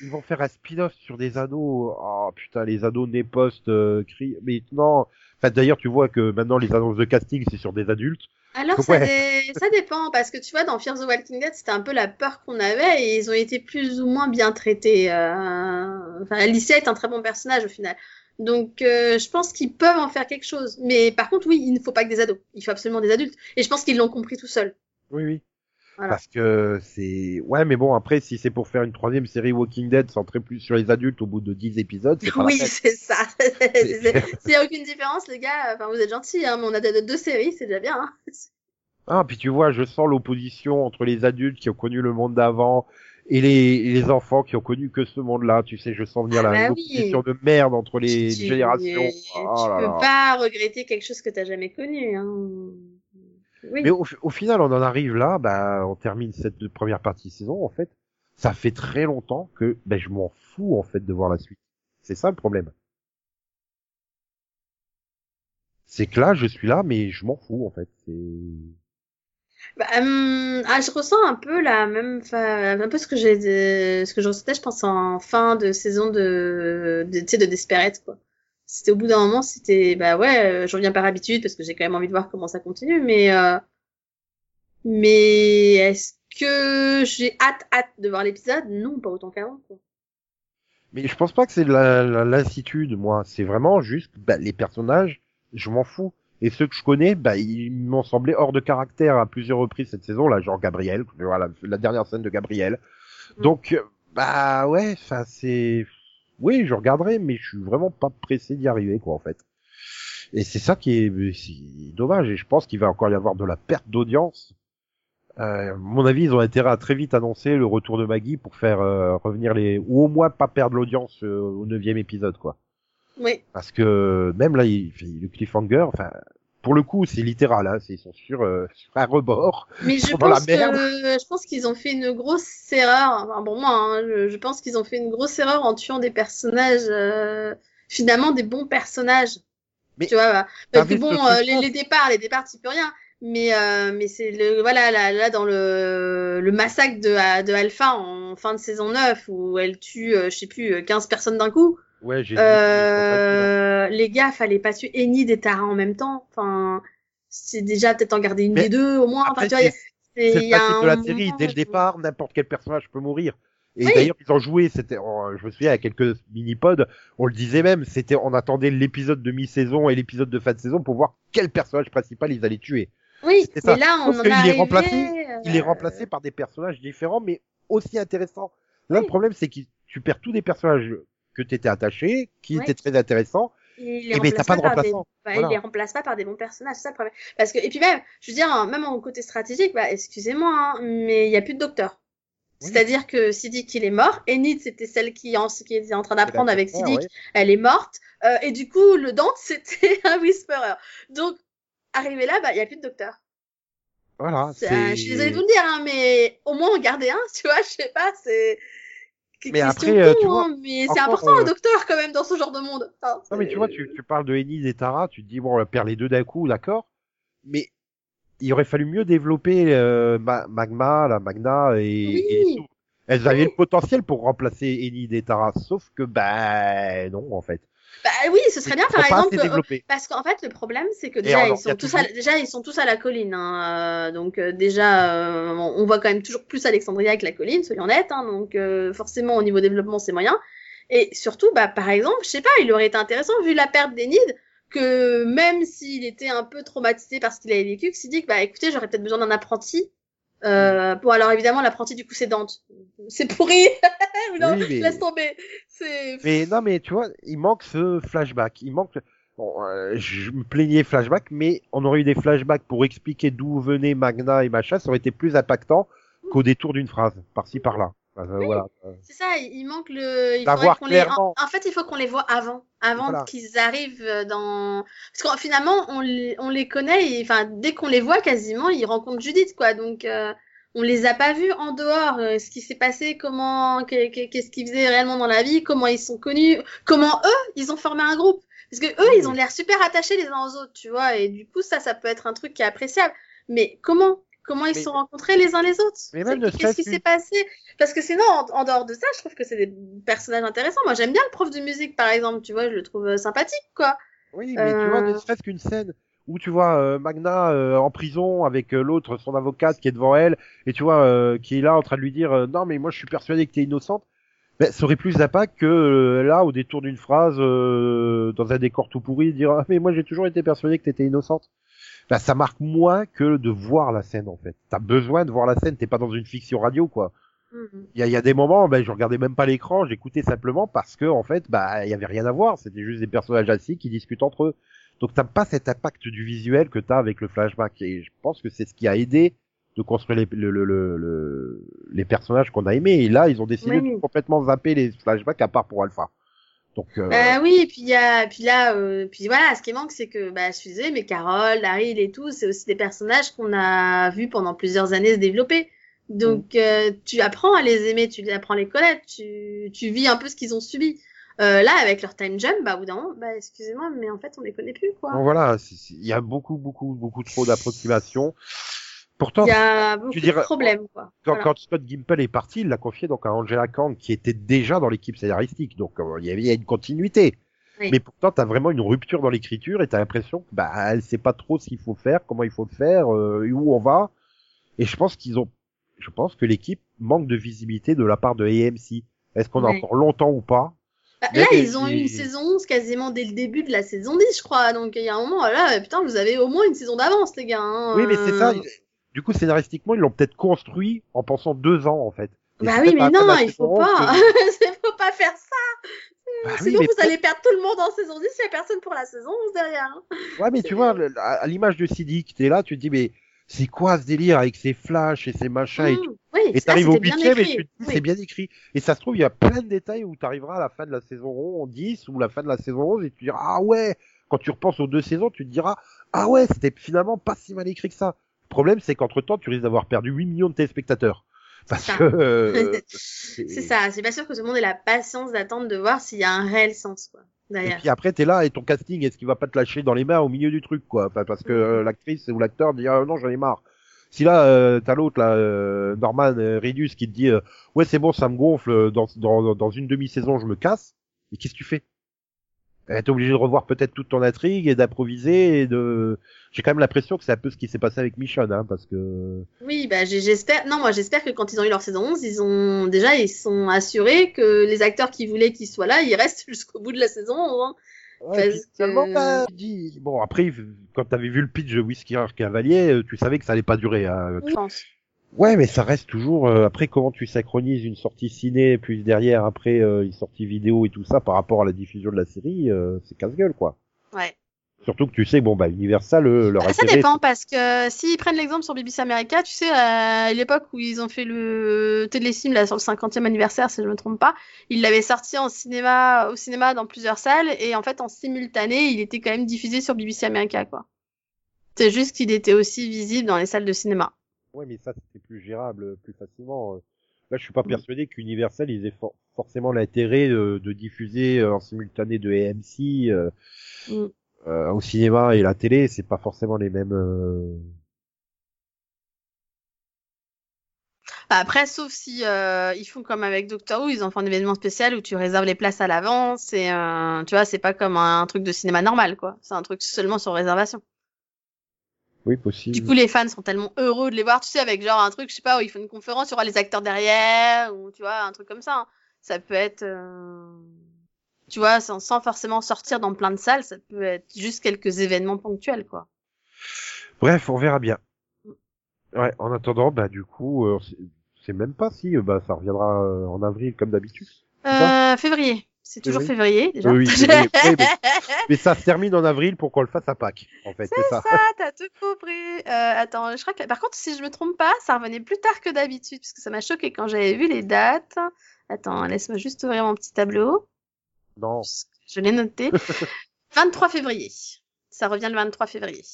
Ils vont faire un spin-off sur des ados. Oh putain, les ados nés post euh, cri. Mais non. Enfin, d'ailleurs, tu vois que maintenant les annonces de casting c'est sur des adultes. Alors, ça, Ouais. dé- ça dépend, parce que tu vois, dans Fear the Walking Dead, c'était un peu la peur qu'on avait et ils ont été plus ou moins bien traités. euh, Enfin, Alicia est un très bon personnage au final. Donc, euh, je pense qu'ils peuvent en faire quelque chose. Mais par contre, oui, il ne faut pas que des ados. Il faut absolument des adultes. Et je pense qu'ils l'ont compris tout seuls. Oui, oui. Voilà. Parce que c'est. Ouais, mais bon, après, si c'est pour faire une troisième série Walking Dead centrée plus sur les adultes au bout de 10 épisodes, c'est pas Oui, c'est ça. S'il n'y a aucune différence, les gars, enfin, vous êtes gentils, hein, mais on a deux, deux séries, c'est déjà bien. Hein. Ah, puis tu vois, je sens l'opposition entre les adultes qui ont connu le monde d'avant et les, les enfants qui ont connu que ce monde-là. Tu sais, je sens venir Ah la bah oui. de merde entre les Tu- générations. Tu Oh là peux là. pas regretter quelque chose que t'as jamais connu. Hein. Oui. Mais au, au final, on en arrive là, bah, on termine cette première partie de saison, en fait. Ça fait très longtemps que, ben, je m'en fous, en fait, de voir la suite. C'est ça le problème. C'est que là, je suis là, mais je m'en fous, en fait. C'est... Bah, hum, ah, je ressens un peu la même, un peu ce que j'ai, ce que je ressentais, je pense, en fin de saison de, de, de Desperate, quoi. C'était au bout d'un moment, c'était, bah ouais, euh, je reviens par habitude parce que j'ai quand même envie de voir comment ça continue, mais, euh, mais est-ce que j'ai hâte, hâte de voir l'épisode? Non, pas autant qu'avant, quoi. Mais je pense pas que c'est de la, la lassitude, moi. C'est vraiment juste, bah, les personnages, je m'en fous. Et ceux que je connais, bah, ils m'ont semblé hors de caractère à plusieurs reprises cette saison, là, genre Gabriel, la dernière scène de Gabriel. Mm. Donc, euh, bah, ouais, enfin, c'est, oui, je regarderai, mais je suis vraiment pas pressé d'y arriver, quoi, en fait. Et c'est ça qui est, c'est dommage, et je pense qu'il va encore y avoir de la perte d'audience. Euh, à mon avis, ils ont intérêt à très vite annoncer le retour de Maggie pour faire euh, revenir les, ou au moins pas perdre l'audience euh, au neuvième épisode, quoi. Oui. Parce que même là, il, le cliffhanger, enfin, pour le coup, c'est littéral, hein, c'est- ils sont sur, euh, sur un rebord. Mais je pense je pense qu'ils ont fait une grosse erreur. Enfin, pour moi, hein, je, je pense qu'ils ont fait une grosse erreur en tuant des personnages, euh, finalement des bons personnages. Mais tu vois, bah, parce que bon, euh, les, les départs, les départs, tu peux rien. Mais euh, mais c'est le voilà là, là dans le le massacre de de Alpha en fin de saison 9 où elle tue euh, je sais plus 15 personnes d'un coup. Ouais, j'ai. Euh, les gars, fallait pas tuer Eni des Tara en même temps. Enfin, c'est déjà peut-être en garder une Mais des deux au moins. Enfin, après, tu vois, c'est- il le principe de la moment série. Dès le départ, n'importe quel personnage peut mourir. Et Oui. d'ailleurs, ils ont joué, c'était, je me souviens, à quelques mini-pods, on le disait même, c'était, on attendait l'épisode de mi-saison et l'épisode de fin de saison pour voir quel personnage principal ils allaient tuer. Oui, c'était ça. mais là, on en qu'il est remplacé, euh, Il est remplacé par des personnages différents, mais aussi intéressants. Là, Oui. le problème, c'est que tu perds tous des personnages que t'étais attaché, qui Ouais. était très intéressant. Il Eh ben, t'as pas de par des- bah, Voilà. Il les remplace pas par des bons personnages, ça le problème. Parce que, et puis même, je veux dire, même au côté stratégique, bah, excusez-moi, hein, mais il y a plus de docteur. Oui. C'est-à-dire que Siddiq, il est mort. Enid, c'était celle qui, en, qui était en train d'apprendre avec Siddiq. Elle est morte. Euh, et du coup, le Dante, [LAUGHS] c'était un Whisperer. Donc, arrivé là, bah, il y a plus de docteur. Voilà. Euh, je suis désolée de vous le dire, hein, mais au moins en garder un, [LAUGHS] tu vois, je sais pas, c'est. Mais après, euh, tu vois, hein, mais c'est important euh, un docteur quand même dans ce genre de monde. Enfin, Non, mais tu vois, tu, tu parles de Enid et Tara, tu te dis, bon, on va perdre les deux d'un coup, d'accord. Mais il aurait fallu mieux développer euh, Ma- Magma, la Magna et, Oui. et tout. Elles avaient Oui. le potentiel pour remplacer Enid et Tara, sauf que, bah, non, en fait. Bah oui, ce serait bien par exemple. euh. Parce qu'en fait, le problème, c'est que déjà, alors, ils sont tous à, déjà, ils sont tous à la colline. Hein, euh, donc euh, déjà, euh, on voit quand même toujours plus Alexandria que la colline, soyons honnêtes. Hein, donc euh, forcément, au niveau développement, c'est moyen. Et surtout, bah par exemple, je sais pas, il aurait été intéressant vu la perte d'Enid que même s'il était un peu traumatisé par ce qu'il avait vécu, que s'il dit que bah écoutez, j'aurais peut-être besoin d'un apprenti. Euh, bon alors évidemment l'apprenti du coup c'est Dante. C'est pourri. [LAUGHS] Ou non, Oui, mais- laisse tomber. Mais non, mais tu vois, il manque ce flashback. Il manque. Bon, euh, je me plaignais flashback, mais on aurait eu des flashbacks pour expliquer d'où venait Magna et machin, ça aurait été plus impactant qu'au détour d'une phrase, par-ci par-là. Euh, Voilà. C'est ça, il manque le. Il faudrait qu'on les. En, en fait, il faut qu'on les voit avant, avant Voilà. qu'ils arrivent dans. Parce que finalement, on les, on les connaît. Et, enfin, dès qu'on les voit, quasiment, ils rencontrent Judith, quoi. Donc, euh, on les a pas vus en dehors. euh, ce qui s'est passé, comment, qu'est- qu'est- qu'est-ce qu'ils faisaient réellement dans la vie, comment ils sont connus, comment eux, ils ont formé un groupe. Parce que eux, ils ont l'air super attachés les uns aux autres, tu vois. Et du coup, ça, ça peut être un truc qui est appréciable. Mais comment Comment ils se Mais- sont rencontrés les uns les autres Qu'est-ce qui s'est passé? Parce que sinon, en, en dehors de ça, je trouve que c'est des personnages intéressants. Moi, j'aime bien le prof de musique, par exemple. Tu vois, je le trouve euh, sympathique, quoi. Oui, mais tu vois, Euh. ne serait-ce qu'une scène où tu vois euh, Magna euh, en prison avec euh, l'autre, son avocate qui est devant elle, et tu vois euh, qui est là en train de lui dire euh, non mais moi je suis persuadé que t'es innocente. Ben, ça aurait plus d'impact que euh, là au détour d'une phrase euh, dans un décor tout pourri dire ah mais moi j'ai toujours été persuadé que t'étais innocente. Ben, ça marque moins que de voir la scène en fait. T'as besoin de voir la scène, t'es pas dans une fiction radio quoi. Mhm. Il y a, il y a des moments, ben, je regardais même pas l'écran, j'écoutais simplement parce que en fait, bah, il y avait rien à voir. C'était juste des personnages assis qui discutent entre eux. Donc t'as pas cet impact du visuel que t'as avec le flashback. Et je pense que c'est ce qui a aidé de construire les, le, le, le, le- les personnages qu'on a aimés. Et là, ils ont décidé Oui. de complètement zapper les flashbacks à part pour Alpha. Donc euh, Bah oui, et puis il y a, puis là, euh, puis voilà, ce qui manque, c'est que, bah, je suis désolée, mais Carole, Daryl et tout, c'est aussi des personnages qu'on a vus pendant plusieurs années se développer. Donc, euh, tu apprends à les aimer, tu apprends à les connaître, tu, tu vis un peu ce qu'ils ont subi. Euh, là, avec leur time jump, bah, au bout d'un moment, bah, excusez-moi, mais en fait, on les connaît plus, quoi. donc voilà, il y a beaucoup, beaucoup, beaucoup trop d'approximations. Pourtant, Il y a beaucoup tu dirais- de problèmes, quoi. quand, Voilà. quand Scott Gimple est parti, il l'a confié donc à Angela Kang, qui était déjà dans l'équipe scénaristique. Donc euh, il y a une continuité. Oui. Mais pourtant, t'as vraiment une rupture dans l'écriture et t'as l'impression que bah elle sait pas trop ce qu'il faut faire, comment il faut le faire, euh, où on va. Et je pense qu'ils ont, je pense que l'équipe manque de visibilité de la part de AMC. Est-ce qu'on a Oui. encore longtemps ou pas? Bah, là, ils ont eu une saison 11 quasiment dès le début de la saison 10, je crois. Donc, il y a un moment, là, putain, vous avez au moins une saison d'avance, les gars. hein. Oui, mais c'est ça. Du coup, scénaristiquement, ils l'ont peut-être construit en pensant deux ans en fait. Et Bah oui, mais non, il faut 11 pas. que- [LAUGHS] Il faut pas faire ça. Bah Sinon, vous allez perdre tout le monde en saison 10, il y a personne pour la saison 11 derrière. hein. Ouais, mais tu vois, à l'image de Siddiq, t'es là, tu te dis, mais c'est quoi ce délire avec ces flashs et ces machins et tout? Mmh, Oui, Et t'arrives au huitième et tu te dis, Oui. c'est bien écrit. Et ça se trouve, il y a plein de détails où t'arriveras à la fin de la saison 10 ou la fin de la saison 11 et tu diras, ah ouais, quand tu repenses aux deux saisons, tu te diras, ah ouais, c'était finalement pas si mal écrit que ça. Le problème, c'est qu'entre temps, tu risques d'avoir perdu 8 millions de téléspectateurs. Parce ça. que, [LAUGHS] euh, C'est ça, c'est pas sûr que tout le monde ait la patience d'attendre de voir s'il y a un réel sens, quoi. Et puis après, t'es là et ton casting, est-ce qu'il va pas te lâcher dans les mains au milieu du truc, quoi? Enfin, Parce que euh, l'actrice ou l'acteur dit ah, non, j'en ai marre. Si là, euh, t'as l'autre là, euh, Norman euh, Reedus qui te dit euh, ouais c'est bon, ça me gonfle, dans dans dans une demi-saison je me casse. Et qu'est-ce que tu fais? T'es obligé de revoir peut-être toute ton intrigue et d'improviser et de. J'ai quand même l'impression que c'est un peu ce qui s'est passé avec Michonne, hein, parce que. Oui, bah j'espère. Non, moi j'espère que quand ils ont eu leur saison 11, ils ont déjà ils sont assurés que les acteurs qui voulaient qu'ils soient là, ils restent [LAUGHS] jusqu'au bout de la saison 11. hein. Ouais, Parce que- bah, tu dis- bon après, quand t'avais vu le pitch de Whiskey Cavalier, euh, tu savais que ça allait pas durer. Hein. Je pense. Ouais, mais ça reste toujours. euh, après, comment tu synchronises une sortie ciné plus derrière après euh, une sortie vidéo et tout ça par rapport à la diffusion de la série, euh, c'est casse-gueule quoi. Ouais. Surtout que tu sais, bon bah Universal, euh, leur Ah, ça dépend parce que s'ils prennent l'exemple sur BBC America, tu sais, à l'époque où ils ont fait le téléfilm là sur le 50e anniversaire, si je me trompe pas, ils l'avaient sorti en cinéma, au cinéma dans plusieurs salles et en fait en simultané, il était quand même diffusé sur BBC America quoi. C'est juste qu'il était aussi visible dans les salles de cinéma. Ouais, mais ça c'était plus gérable, euh, plus facilement. euh. Là, je suis pas persuadé qu'Universal ils aient for- forcément l'intérêt de, de diffuser euh, en simultané de AMC euh, Mm. euh, au cinéma et la télé, c'est pas forcément les mêmes. euh, Bah, Après, sauf si euh, ils font comme avec Doctor Who, ils en font un événement spécial où tu réserves les places à l'avance et euh, tu vois, c'est pas comme un, truc de cinéma normal quoi. C'est un truc seulement sur réservation. Oui, possible. Du coup, les fans sont tellement heureux de les voir, tu sais, avec genre un truc, je sais pas, où ils font une conférence, il y aura les acteurs derrière, ou tu vois, un truc comme ça. hein. Ça peut être, euh, tu vois, sans, sans forcément sortir dans plein de salles, ça peut être juste quelques événements ponctuels, quoi. Bref, on verra bien. Ouais, en attendant, bah du coup, euh, c'est- c'est même pas si, euh, bah ça reviendra euh, en avril comme d'habitude. Euh, février. C'est toujours février, déjà. Oui, [LAUGHS] février, mais, mais ça se termine en avril pour qu'on le fasse à Pâques, en fait, c'est ça. T'as tout compris. Euh, attends, je crois que, par contre, si je me trompe pas, ça revenait plus tard que d'habitude, parce que ça m'a choqué quand j'avais vu les dates. Attends, laisse-moi juste ouvrir mon petit tableau. Non. Je l'ai noté. [LAUGHS] 23 février. Ça revient le 23 février.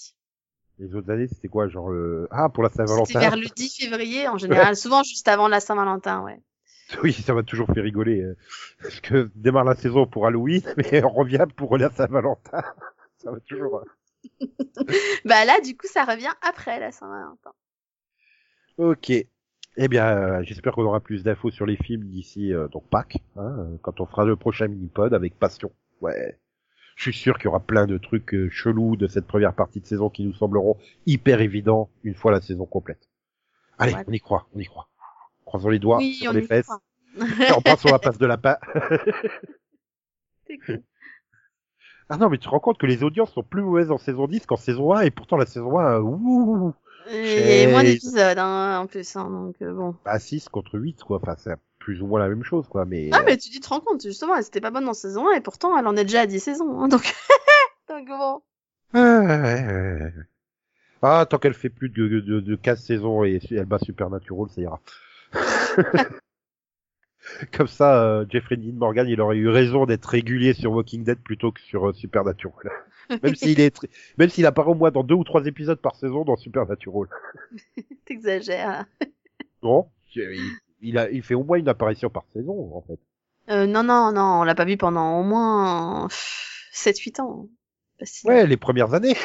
Les autres années, c'était quoi, genre le... Ah, pour la C'était Saint-Valentin vers le 10 février en général, [LAUGHS] souvent juste avant la Saint-Valentin, ouais. [LAUGHS] Oui, ça m'a toujours fait rigoler. euh, Parce que démarre la saison pour Halloween, [LAUGHS] mais on revient pour la Saint-Valentin. [LAUGHS] Ça va toujours... euh. Bah là, du coup, ça revient après la Saint-Valentin. Ok. Eh bien, euh, j'espère qu'on aura plus d'infos sur les films d'ici euh, donc Pâques, hein, quand on fera le prochain mini-pod avec passion. Ouais. Je suis sûr qu'il y aura plein de trucs chelous de cette première partie de saison qui nous sembleront hyper évidents une fois la saison complète. Allez, Ouais. on y croit, on y croit. Croisons les doigts oui, sur les fesses. on passe sur la place de lapin. [LAUGHS] Cool. Ah non, mais tu te rends compte que les audiences sont plus mauvaises en saison 10 qu'en saison 1, et pourtant la saison 1, euh, ouh, Et moins d'épisodes, hein, en plus, hein, donc euh, bon. bah 6 contre 8, quoi. Enfin, c'est plus ou moins la même chose, quoi. Mais, Ah, mais tu te rends compte, justement, elle c'était pas bonne en saison 1 et pourtant elle en est déjà à 10 saisons. Hein, donc... [LAUGHS] donc bon. Ah, ouais, ouais, ouais, ouais. Ah, tant qu'elle fait plus de, de, de 15 saisons et elle bat Supernatural, ça ira. [LAUGHS] Comme ça, euh, Jeffrey Dean Morgan, il aurait eu raison d'être régulier sur Walking Dead plutôt que sur euh, Supernatural. [LAUGHS] même s'il est, tr- même s'il apparaît au moins dans deux ou trois épisodes par saison dans Supernatural. [LAUGHS] T'exagères. Non, il, il a, il fait au moins une apparition par saison, en fait. Euh, non, non, non, on l'a pas vu pendant au moins 7-8 ans. Ouais, les premières années.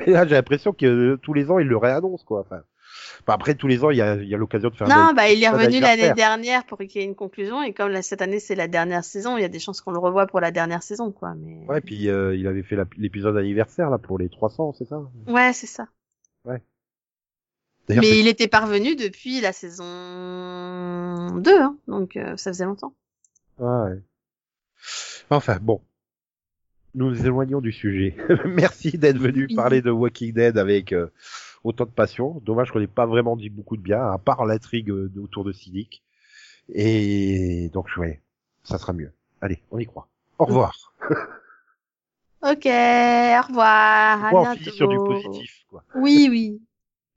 Mais là, j'ai l'impression que euh, tous les ans, il le réannonce, quoi. Enfin, enfin, après, tous les ans, il y a, il y a l'occasion de faire Non, bah il est revenu l'année dernière pour qu'il y ait une conclusion et comme là, cette année c'est la dernière saison, il y a des chances qu'on le revoie pour la dernière saison, quoi. Mais Ouais, puis euh, il avait fait l'épisode anniversaire, là, pour les 300, c'est ça? Ouais, c'est ça. D'ailleurs, Mais il était parvenu depuis la saison 2, hein, donc euh, ça faisait longtemps. Ah, ouais. Enfin, bon. Nous nous éloignons du sujet. [LAUGHS] Merci d'être venu parler de Walking Dead avec euh, autant de passion. Dommage qu'on n'ait pas vraiment dit beaucoup de bien, à part l'intrigue euh, autour de Cynic. Et donc, ouais, ça sera mieux. Allez, on y croit. Au revoir. Ok, au revoir. À on finit sur du positif, quoi. Oui, oui.